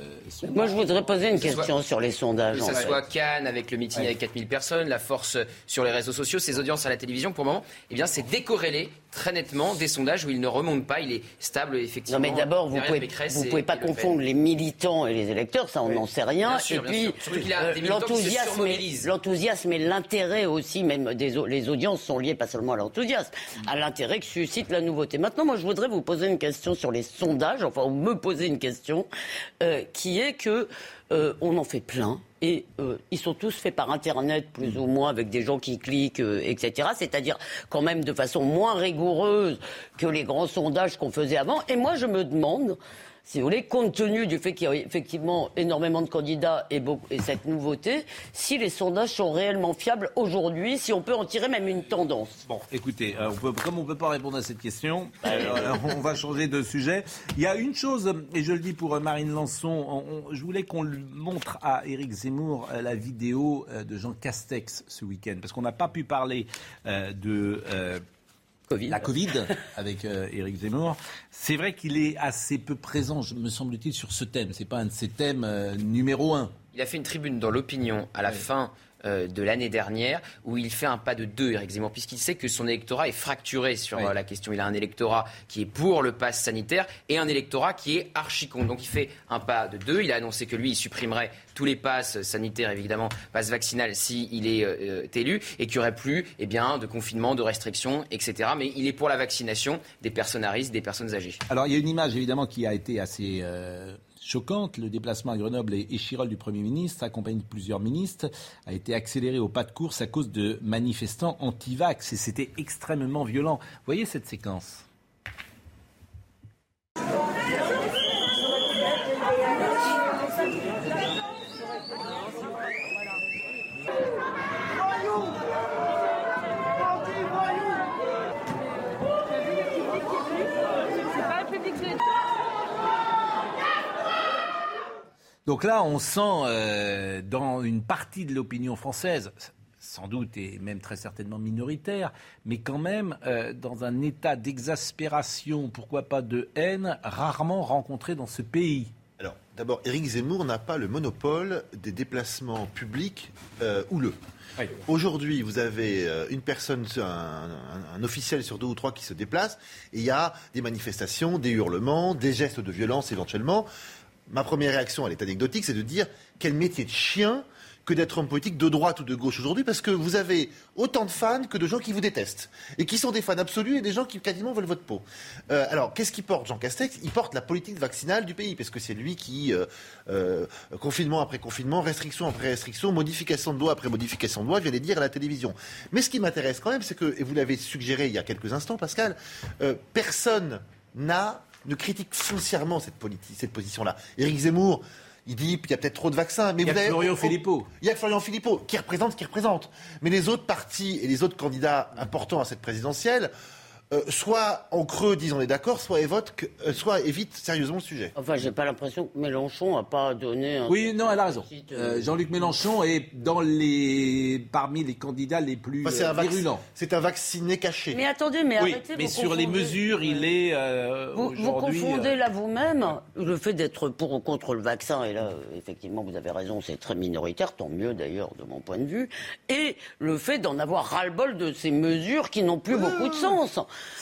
Moi, je voudrais poser une question soit- sur les sondages. Que ce soit Cannes avec le meeting avec 4000 personnes, la force sur les réseaux sociaux, ses audiences à la télévision, pour le moment, eh bien, c'est décorrélé très nettement des sondages où il ne remonte pas, il est stable effectivement. Non mais d'abord, vous derrière pouvez, vous pas Le confondre les militants et les électeurs, ça on n'en sait rien. Bien sûr, et bien puis euh, l'enthousiasme, et, surmobilisent. l'enthousiasme et l'intérêt aussi, même des au- les audiences sont liées pas seulement à l'enthousiasme, à l'intérêt que suscite la nouveauté. Maintenant, moi, je voudrais vous poser une question sur les sondages, enfin, ou me poser une question, euh, qui est que euh, on en fait plein. Et euh, ils sont tous faits par Internet, plus ou moins, avec des gens qui cliquent, etc. C'est-à-dire quand même de façon moins rigoureuse que les grands sondages qu'on faisait avant. Et moi, je me demande, si vous voulez, compte tenu du fait qu'il y a effectivement énormément de candidats et, beaucoup- et cette nouveauté, si les sondages sont réellement fiables aujourd'hui, si on peut en tirer même une tendance. Bon, écoutez, euh, on peut- comme on ne peut pas répondre à cette question, euh, on va changer de sujet. Il y a une chose, et je le dis pour euh, Marine Lançon, on- on- je voulais qu'on lui montre à Éric Zemmour euh, la vidéo euh, de Jean Castex ce week-end, parce qu'on n'a pas pu parler euh, de... la Covid avec euh, Éric Zemmour. C'est vrai qu'il est assez peu présent, je- me semble-t-il, sur ce thème. C'est pas un de ses thèmes euh, numéro un. Il a fait une tribune dans l'opinion à la fin euh, de l'année dernière où il fait un pas de deux, Eric Zemmour, puisqu'il sait que son électorat est fracturé sur Oui. euh, la question. Il a un électorat qui est pour le pass sanitaire et un électorat qui est archi contre. Donc il fait un pas de deux. Il a annoncé que lui, il supprimerait tous les passes sanitaires, évidemment, passe vaccinal, s'il est euh, élu, et qu'il n'y aurait plus eh bien, de confinement, de restrictions, etc. Mais il est pour la vaccination des personnes à risque, des personnes âgées. Alors il y a une image évidemment qui a été assez choquante. Le déplacement à Grenoble et Échirol du Premier ministre, accompagné de plusieurs ministres, a été accéléré au pas de course à cause de manifestants anti-vax. Et c'était extrêmement violent. Voyez cette séquence Donc là, on sent euh, dans une partie de l'opinion française, sans doute et même très certainement minoritaire, mais quand même euh, dans un état d'exaspération, pourquoi pas de haine, rarement rencontré dans ce pays. Alors, d'abord, Éric Zemmour n'a pas le monopole des déplacements publics euh, houleux. Aujourd'hui, vous avez une personne, un, un- un officiel sur deux ou trois qui se déplace, et il y a des manifestations, des hurlements, des gestes de violence éventuellement. Ma première réaction, elle est anecdotique, c'est de dire quel métier de chien que d'être homme politique de droite ou de gauche aujourd'hui, parce que vous avez autant de fans que de gens qui vous détestent, et qui sont des fans absolus et des gens qui quasiment veulent votre peau. Euh, alors, qu'est-ce qu'il porte, Jean Castex? Il porte la politique vaccinale du pays, parce que c'est lui qui, euh, euh, confinement après confinement, restriction après restriction, modification de loi après modification de loi, vient les dire à la télévision. Mais ce qui m'intéresse quand même, c'est que, et vous l'avez suggéré il y a quelques instants, Pascal, personne n'a ne critique foncièrement cette, position-là. Éric Zemmour, il dit qu'il y a peut-être trop de vaccins. Mais Il y a vous avez- Florian Philippot. Il y a Florian Philippot, qui représente ce qu'il représente. Mais les autres partis et les autres candidats importants à cette présidentielle, euh, soit en creux disent on est d'accord, soit, évoquent que- euh, soit évitent sérieusement le sujet. Enfin, j'ai pas l'impression que Mélenchon n'a pas donné un. Oui, non, elle a raison. Euh, Jean-Luc Mélenchon est dans les, parmi les candidats les plus Enfin, euh, virulents. c'est un vacciné caché. Mais attendez, mais Oui, arrêtez. mais vous sur les mesures, il est euh, Vous, vous confondez là vous-même le fait d'être pour ou contre le vaccin, et là, effectivement, vous avez raison, c'est très minoritaire, tant mieux d'ailleurs de mon point de vue, et le fait d'en avoir ras-le-bol de ces mesures qui n'ont plus beaucoup de sens.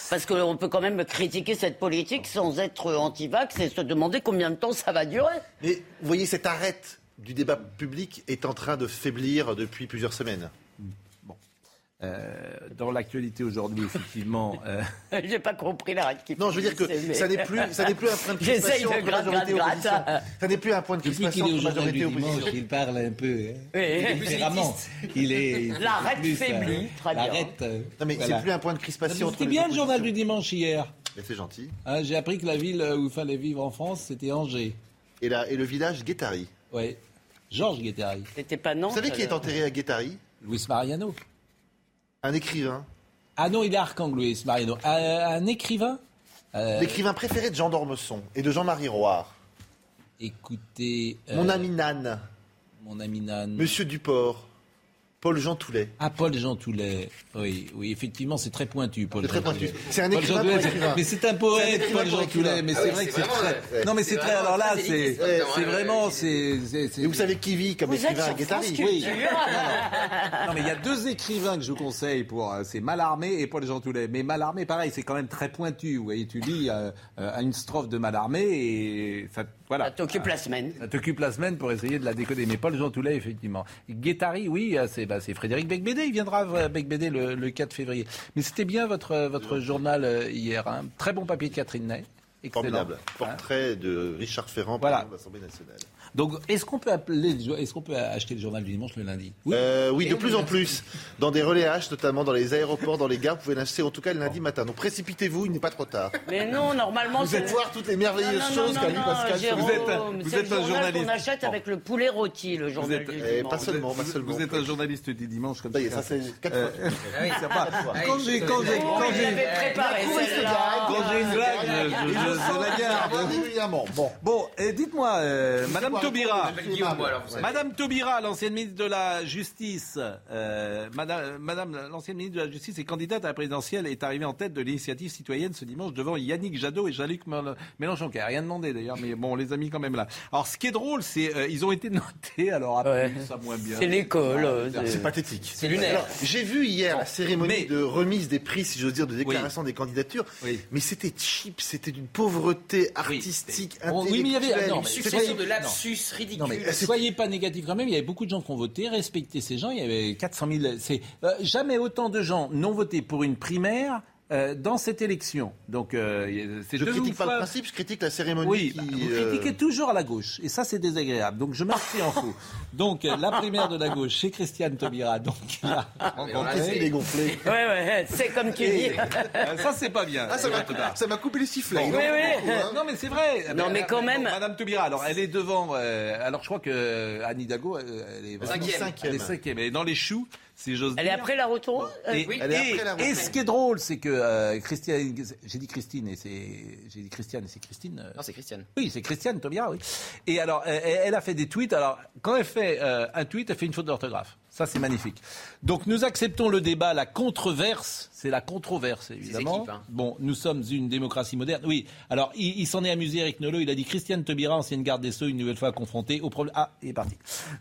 Parce qu'on peut quand même critiquer cette politique sans être anti-vax et se demander combien de temps ça va durer. Mais vous voyez, cette arête du débat public est en train de faiblir depuis plusieurs semaines. Euh, dans l'actualité aujourd'hui, effectivement. euh, J'ai pas compris la qui Non, je veux dire que mais- ça n'est plus, ça n'est plus un point de J'essaye crispation de gratte, majorité gratte, opposition. gratte. Ça n'est plus un point de Depuis crispation qu'il est majorité du et dimanche, opposition. il parle un peu. hein. Oui. Différemment. Il est. L'arête plus, faiblit, euh, très bien. l'arête, euh, Non, mais voilà. c'est plus un point de crispation C'était bien le journal du dimanche hier. C'est gentil. Hein, J'ai appris que la ville où il fallait vivre en France, c'était Angers. Et, là, et le village Guétari. Oui. Georges Guettari. C'était pas non. Vous savez qui est enterré à Guétari? Luis Mariano. Un écrivain. Ah non, il est Arcang, Luis Mariano. Euh, un écrivain Euh, L'écrivain préféré de Jean d'Ormesson et de Jean-Marie Roire. Écoutez. euh, Mon ami Nan. Mon ami Nan. Monsieur Duport. Paul Jean Toulet. Ah, Paul Jean Toulet. Oui, oui, effectivement, c'est très pointu, Paul C'est très Jean pointu. Toulet. C'est un Paul écrivain Toulet. Mais c'est un poète, Paul Jean. Toulet. Mais Ah c'est oui, vrai que c'est très. Non, mais C'est très. Alors là, c'est. vraiment. c'est- vous savez qui vit comme Vous êtes écrivain à France Oui. Non, mais il y a deux écrivains que je vous conseille pour. euh, C'est Mallarmé et Paul Jean Toulet. Mais Mallarmé, pareil, c'est quand même très pointu. Vous voyez, tu lis euh, euh, une strophe de Mallarmé et ça. Voilà. Ça t'occupe la semaine. Ça t'occupe la semaine pour essayer de la décoder. Mais Paul Jean Toulet, effectivement. Guettari, oui, euh, c'est bah, c'est Frédéric Becbédé. Il viendra à Becbédé le, le 4 février. Mais c'était bien votre, euh, votre journal euh, hier. hein. Très bon papier de Catherine Ney. Excellent. Formidable. Hein. Portrait de Richard Ferrand, Voilà. de l'Assemblée nationale. Donc, est-ce qu'on peut, appeler, est-ce qu'on peut acheter le journal du dimanche le lundi? Oui, oui de plus en plus. Dans des relais H, notamment dans les aéroports, dans les gares, vous pouvez l'acheter en tout cas le lundi matin. Donc précipitez-vous, il n'est pas trop tard. Mais non, normalement, Vous êtes voir toutes les merveilleuses Non, non, choses qu'a Pascal. Jérôme, Vous êtes un- vous c'est êtes un journal journaliste. qu'on achète avec le poulet rôti, le journal êtes- du Eh, dimanche. pas seulement, pas vous, seulement. vous êtes un journaliste du dimanche comme Ça y est, ça c'est quatre Euh, fois. Quand j'ai quand j'ai quand il j'ai avait préparé celle-là. quand j'ai une blague, je, la garde. Régulièrement. Bon. Bon, et dites-moi, euh, Madame Taubira. Madame Taubira, l'ancienne ministre de la Justice, euh, Madame, Madame l'ancienne ministre de la Justice et candidate à la présidentielle, est arrivée en tête de l'initiative citoyenne ce dimanche devant Yannick Jadot et Jean-Luc Mél- Mélenchon, qui n'a rien demandé d'ailleurs, mais bon, on les a mis quand même là. Alors, ce qui est drôle, c'est euh, ils ont été notés, alors après, Ouais. ça moins bien. C'est l'école. euh, C'est pathétique. C'est lunaire. J'ai vu hier la cérémonie Mais- de remise des prix, si j'ose dire, de déclaration des candidatures. Oui. Mais c'était cheap, c'était d'une pauvreté artistique, oui, mais il y avait- intellectuelle. non, mais lapsus. Non mais soyez pas négatifs quand même. Il y avait beaucoup de gens qui ont voté. Respectez ces gens. Il y avait 400 000. C'est euh, jamais autant de gens n'ont voté pour une primaire euh, dans cette élection. Donc euh, c'est Je critique pas le principe, je critique la cérémonie Oui, qui... bah, vous euh, critiquez toujours à la gauche, et ça c'est désagréable. Donc je m'inscris en faux. Donc euh, la primaire de la gauche, c'est Christiane Taubira, donc. Qu'est-ce qu'il est gonflé Ouais, ouais, c'est comme tu dis. Ça c'est pas bien. Ah, ça m'a ça m'a coupé les sifflets. Bon, Il oui, oui. beaucoup, hein. Non mais c'est vrai. Non, mais quand bon, même- Madame Taubira, alors elle est devant. euh, alors je crois que Anne Hidalgo, elle est vraiment Cinquième. Elle est cinquième. Elle est dans les choux. si j'ose dire. Elle est après la retour Et, Oui. et- et ce qui est drôle, c'est que euh, Christiane, j'ai dit Christine et c'est, j'ai dit Christiane et c'est Christine. euh, Non, c'est Christiane. Oui, c'est Christiane Taubira, oui. Et alors, elle, elle a fait des tweets. Alors, quand elle fait euh, un tweet, elle fait une faute d'orthographe. Ça, c'est magnifique. Donc, nous acceptons le débat, la controverse. C'est la controverse, évidemment. équipes, hein. Bon, nous sommes une démocratie moderne. Oui. Alors, il, il s'en est amusé, Eric Nolot. Il a dit Christiane Taubira, ancienne garde des Sceaux, une nouvelle fois confrontée au problème. Ah, il est parti.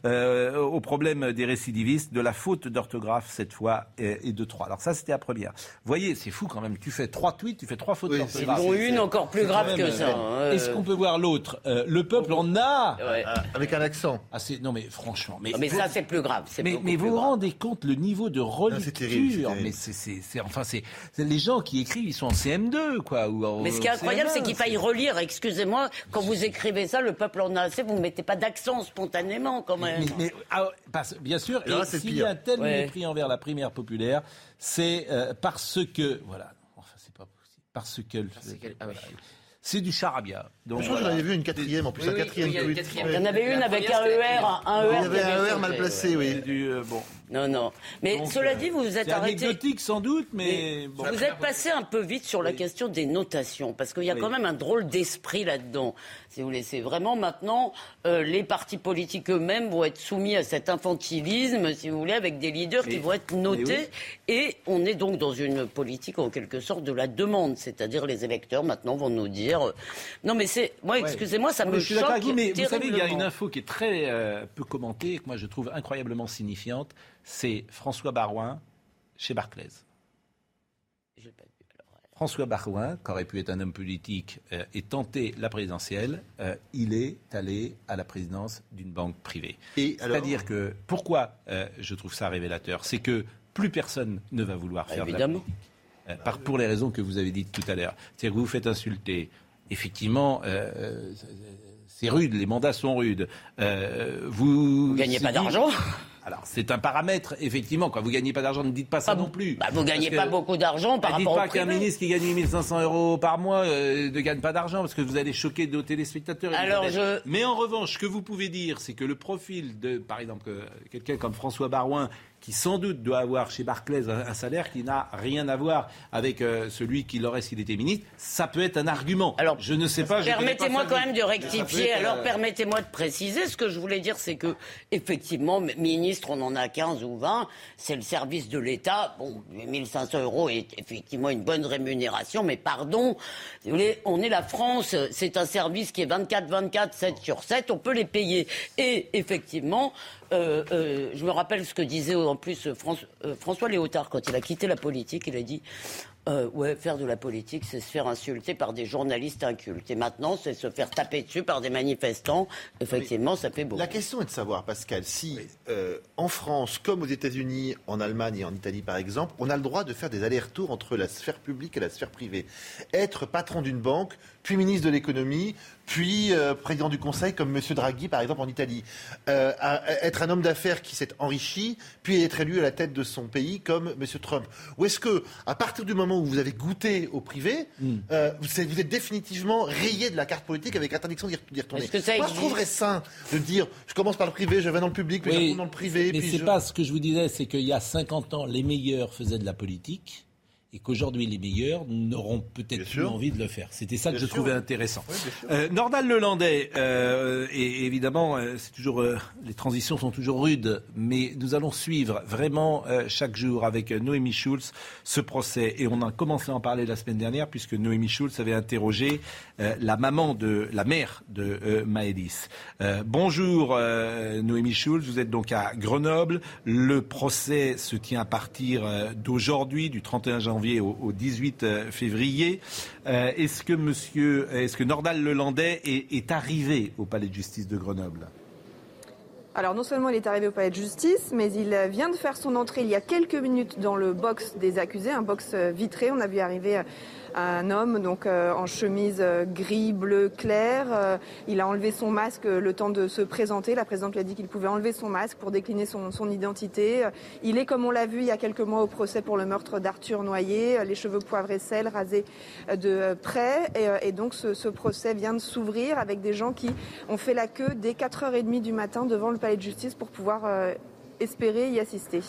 Euh, au problème des récidivistes, de la faute d'orthographe cette fois et, et de trois. Alors ça, c'était la première. Vous voyez, c'est fou quand même. Tu fais trois tweets, tu fais trois fautes d'orthographe. Dont une encore plus grave que ça. euh, hein. Est-ce qu'on peut voir l'autre? Euh, Le peuple en a Ouais. Avec un accent. Ah, non mais franchement, mais, Ah, mais ça, c'est plus grave. c'est mais, beaucoup mais vous vous rendez compte le niveau de relecture. Mais c'est, enfin c'est, les gens qui écrivent, ils sont en CM2 quoi. Ou en- Mais ce qui est incroyable, CM1, c'est qu'il faille relire. Excusez-moi, quand vous écrivez ça, le peuple en a assez, vous ne mettez pas d'accent spontanément quand même. Mais, mais- ah, parce- bien sûr, Et là, et c'est s'il y a un tel Ouais. mépris envers la primaire populaire, c'est euh, parce que voilà, enfin c'est pas possible, parce que qu'elle- ah voilà. C'est du charabia. Donc, Je crois que j'en avais vu une quatrième, en plus, Oui, un oui, quatrième tweet. quatrième. Il y en avait une avec un ER, un ER. Il y avait un ER mal placé, oui. C'est du, euh, bon. Non, non. Mais Donc, cela euh, dit, vous vous êtes C'est arrêté. anecdotique sans doute, mais bon. Vous êtes passé un peu vite sur la question des notations, parce qu'il y a Oui. quand même un drôle d'esprit là-dedans. Si vous voulez, c'est vraiment maintenant euh, les partis politiques eux-mêmes vont être soumis à cet infantilisme, si vous voulez, avec des leaders qui vont être notés. Et on est donc dans une politique en quelque sorte de la demande, c'est-à-dire les électeurs maintenant vont nous dire. euh, Non, mais c'est moi, excusez-moi, ça me je choque vous, mais vous savez, il y a une info qui est très euh, peu commentée et que moi je trouve incroyablement signifiante. C'est François Barouin chez Barclays. Je l'ai pas vu, alors. François Barouin, qui aurait pu être un homme politique euh, et tenter la présidentielle, euh, il est allé à la présidence d'une banque privée. Et alors C'est-à-dire que pourquoi euh, je trouve ça révélateur, c'est que plus personne ne va vouloir faire de la Évidemment. politique. Euh, par, pour les raisons que vous avez dites tout à l'heure. C'est-à-dire que vous vous faites insulter. Effectivement, euh, euh, c'est rude, les mandats sont rudes. Euh, vous Vous gagnez pas d'argent Alors, c'est un paramètre, effectivement. Quand vous gagnez pas d'argent, ne dites pas ça Bah, non plus. bah, vous gagnez pas beaucoup d'argent par Bah, dites rapport pas au qu'un ministre qui gagne 8500 euros par mois euh, ne gagne pas d'argent parce que vous allez choquer nos téléspectateurs. Alors, Elisabeth. je- Mais en revanche, ce que vous pouvez dire, c'est que le profil de, par exemple, euh, quelqu'un comme François Barouin, qui sans doute doit avoir chez Barclays un, un salaire qui n'a rien à voir avec euh, celui qu'il aurait s'il était ministre, ça peut être un argument. Alors, je ne sais pas. Permettez-moi quand même de rectifier. être, Alors, euh, permettez-moi de préciser. Ce que je voulais dire, c'est que, effectivement, ministre, on en a 15 ou 20. C'est le service de l'État. Bon, 1500 euros est effectivement une bonne rémunération, mais pardon, si vous voulez, on est la France. C'est un service qui est 24-24, 7 sur 7. On peut les payer. Et effectivement, euh, euh, je me rappelle ce que disait en plus François, euh, François Léotard quand il a quitté la politique. Il a dit euh, ouais, faire de la politique, c'est se faire insulter par des journalistes incultes. Et maintenant, c'est se faire taper dessus par des manifestants. Effectivement, ça fait beau. La question est de savoir, Pascal, si euh, en France, comme aux États-Unis, en Allemagne et en Italie par exemple, on a le droit de faire des allers-retours entre la sphère publique et la sphère privée. Être patron d'une banque, puis ministre de l'économie, puis euh, président du Conseil comme M. Draghi par exemple en Italie. Euh, à- à être un homme d'affaires qui s'est enrichi, puis être élu à la tête de son pays comme M. Trump. Ou est-ce que, à partir du moment où vous avez goûté au privé, Hmm. euh, vous êtes vous êtes définitivement rayé de la carte politique avec interdiction d'y retourner Est-ce que ça Moi, je trouverais sain de dire je commence par le privé, je vais dans le public, puis je retourne dans le privé. mais c'est je- pas ce que je vous disais, c'est qu'il y a 50 ans, les meilleurs faisaient de la politique et qu'aujourd'hui, les meilleurs n'auront peut-être plus sûr. envie de le faire. C'était ça que Bien je sûr. trouvais intéressant. Oui. Euh, Nordal Lelandais, euh, et évidemment, euh, c'est toujours, euh, les transitions sont toujours rudes, mais nous allons suivre vraiment chaque jour avec Noémie Schulz ce procès. Et on a commencé à en parler la semaine dernière, puisque Noémie Schulz avait interrogé la maman de la mère de Maëlys. Bonjour Noémie Schulz, vous êtes donc à Grenoble. Le procès se tient à partir d'aujourd'hui, du 31 janvier au, au 18 euh, février. Euh, est-ce que Monsieur, est-ce que Nordal Lelandais est, est arrivé au Palais de Justice de Grenoble? Alors non seulement il est arrivé au palais de justice, mais il vient de faire son entrée il y a quelques minutes dans le box des accusés, un box euh, vitré. On a vu arriver un homme donc euh, en chemise euh, gris, bleu clair. Euh, Il a enlevé son masque le temps de se présenter. La présidente lui a dit qu'il pouvait enlever son masque pour décliner son, identité. Il est comme on l'a vu il y a quelques mois au procès pour le meurtre d'Arthur Noyer, les cheveux poivre et sel rasés de près. Et, donc ce, ce procès vient de s'ouvrir avec des gens qui ont fait la queue dès 4h30 du matin devant le palais de justice pour pouvoir espérer y assister.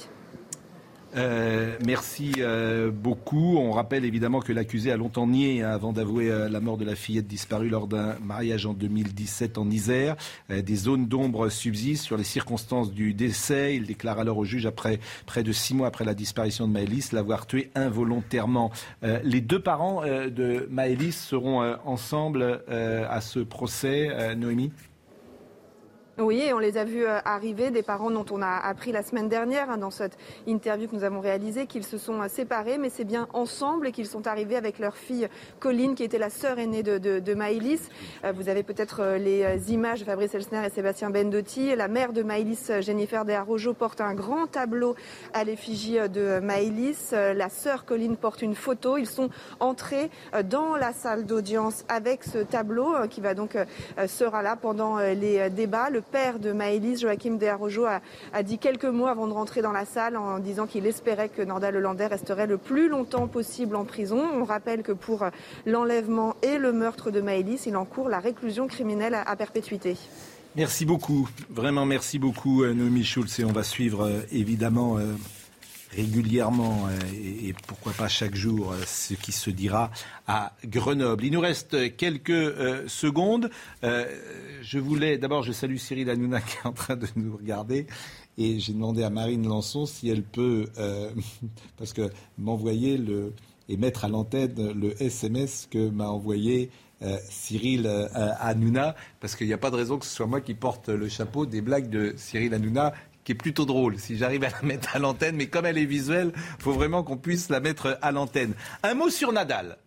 Euh, merci euh, beaucoup. On rappelle évidemment que l'accusé a longtemps nié hein, avant d'avouer euh, la mort de la fillette disparue lors d'un mariage en 2017 en Isère. des zones d'ombre subsistent sur les circonstances du décès. Il déclare alors au juge, après près de six mois après la disparition de Maëlys, l'avoir tué involontairement. les deux parents de Maëlys seront ensemble à ce procès. Noémie? Oui, on les a vus euh, arriver, des parents dont on a appris la semaine dernière hein, dans cette interview que nous avons réalisée qu'ils se sont euh, séparés, mais c'est bien ensemble et qu'ils sont arrivés avec leur fille Colline, qui était la sœur aînée de, de, de Maïlis. Euh, vous avez peut-être les images de Fabrice Elsner et Sébastien Bendotti. La mère de Maïlis, Jennifer De Arrojo, porte un grand tableau à l'effigie de Maïlis. La sœur Colline porte une photo. Ils sont entrés dans la salle d'audience avec ce tableau qui va donc sera là pendant les débats. Père de Maëlys, Joachim De a, a, dit quelques mots avant de rentrer dans la salle en disant qu'il espérait que Norda Lelandais resterait le plus longtemps possible en prison. On rappelle que pour l'enlèvement et le meurtre de Maëlys, il encourt la réclusion criminelle à, perpétuité. Merci beaucoup, vraiment merci beaucoup euh, Noémie Schulz et on va suivre euh, évidemment euh, régulièrement et, pourquoi pas chaque jour ce qui se dira à Grenoble. Il nous reste quelques secondes. je voulais d'abord, je salue Cyril Hanouna qui est en train de nous regarder. Et j'ai demandé à Marine Lançon si elle peut, parce que m'envoyer le et mettre à l'antenne le SMS que m'a envoyé Cyril Hanouna, parce qu'il n'y a pas de raison que ce soit moi qui porte le chapeau des blagues de Cyril Hanouna qui est plutôt drôle, si j'arrive à la mettre à l'antenne, mais comme elle est visuelle, il faut vraiment qu'on puisse la mettre à l'antenne. Un mot sur Nadal.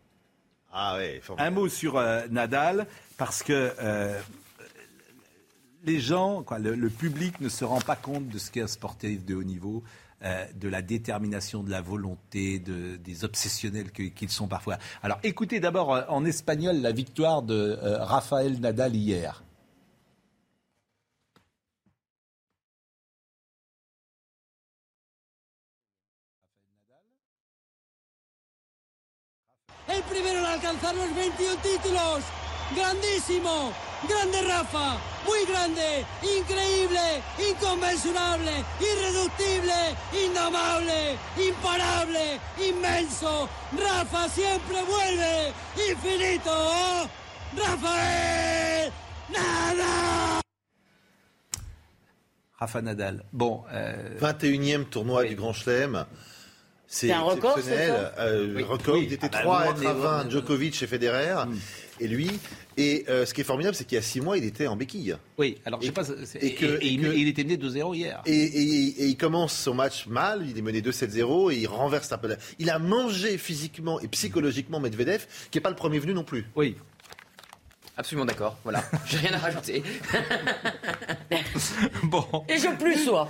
Ah ouais, Un mot sur euh, Nadal, parce que euh, les gens, quoi, le, public ne se rend pas compte de ce qu'est un sportif de haut niveau. Euh, de la détermination, de la volonté, de, des obsessionnels qu'ils sont parfois. Alors écoutez d'abord en espagnol la victoire de Rafael Nadal hier. El primero en alcanzar los 21 títulos. Grandísimo, grande Rafa, muy grande, increíble, inconmensurable, irreductible, indomable, imparable, inmenso. Rafa siempre vuelve, infinito. Rafael Nadal. Rafa Nadal. Bon. Euh... 21e tournoi oui. du Grand Chelem. C'est un record, exceptionnel. Euh, record, il était ah, 3 bah, à être à 20, Djokovic et Federer. Mm. Et lui, et euh, ce qui est formidable, c'est qu'il y a 6 mois, il était en béquille. Oui, alors je sais pas. Et, que, et, il, était mené 2-0 hier. Et, il commence son match mal, il est mené 2-7-0 et il renverse un peu. Il a mangé physiquement et psychologiquement Medvedev, qui n'est pas le premier venu non plus. Oui. Absolument d'accord. Voilà. J'ai rien à rajouter. bon. Et je plus sois.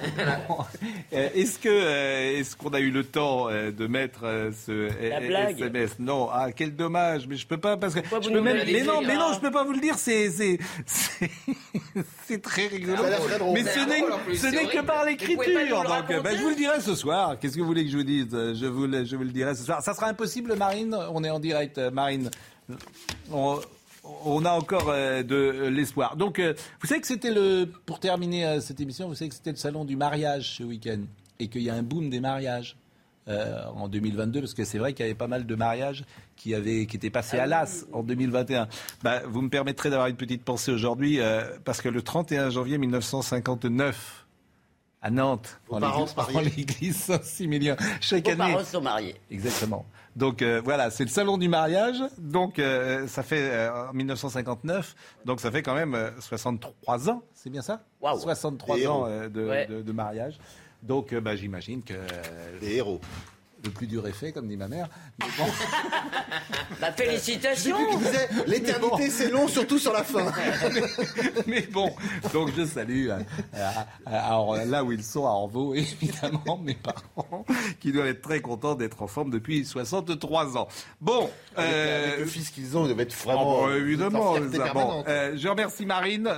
Euh, est-ce que euh, est-ce qu'on a eu le temps euh, de mettre ce SMS Non. Ah quel dommage. Mais je peux pas parce que je peux même. Mais non, mais non, je peux pas vous le dire. C'est c'est c'est très rigolo. Mais ce n'est ce n'est que par l'écriture. Donc ben, je vous le dirai ce soir. Qu'est-ce que vous voulez que je vous dise? Je vous le, je vous le dirai ce soir. Ça sera impossible, Marine. On est en direct, Marine. On, on a encore euh, de l'espoir. Donc, euh, vous savez que c'était le, pour terminer euh, cette émission, vous savez que c'était le salon du mariage ce week-end et qu'il y a un boom des mariages en 2022 parce que c'est vrai qu'il y avait pas mal de mariages qui avaient, qui étaient passés à l'as en 2021. Bah, vous me permettrez d'avoir une petite pensée aujourd'hui parce que le 31 janvier 1959 à Nantes, en l'église Saint-Similien. Chaque Vos année. parents sont mariés. Exactement. Donc euh, voilà, c'est le salon du mariage. Donc euh, ça fait euh, en 1959. Donc ça fait quand même 63 ans. C'est bien ça 63 ans de, de, mariage. Donc bah, j'imagine que les héros le plus dur effet, comme dit ma mère. Mais bon. bah, félicitations L'éternité, c'est long, surtout sur la fin. mais, bon, donc je salue euh, là où ils sont, à Orvaux, évidemment, mes parents, qui doivent être très contents d'être en forme depuis 63 ans. Bon. Avec, euh, le fils qu'ils ont, ils doivent être vraiment... Oh, évidemment. bon, euh, je remercie Marine.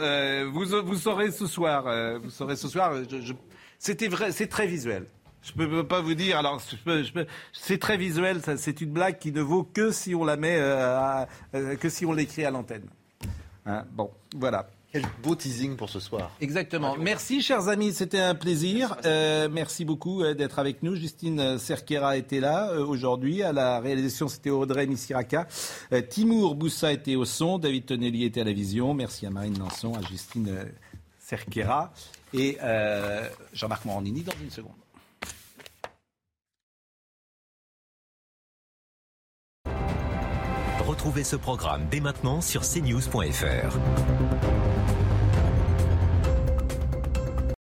vous, vous saurez ce soir, vous saurez ce soir, je, c'était vrai, c'est très visuel. Je ne peux pas vous dire. Alors, c'est très visuel. C'est une blague qui ne vaut que si on la met, euh, euh, que si on l'écrit à l'antenne. Hein, bon, voilà. Quel beau teasing pour ce soir. Exactement. Merci, chers amis, c'était un plaisir. Euh, merci beaucoup euh, d'être avec nous. Justine Cerquera était là aujourd'hui. À la réalisation, c'était Audrey Missiraka. Euh, Timour Boussa était au son. David Tonelli était à la vision. Merci à Marine Lançon, à Justine Cerquera et Jean-Marc Morandini dans une seconde. Retrouvez ce programme dès maintenant sur cnews.fr.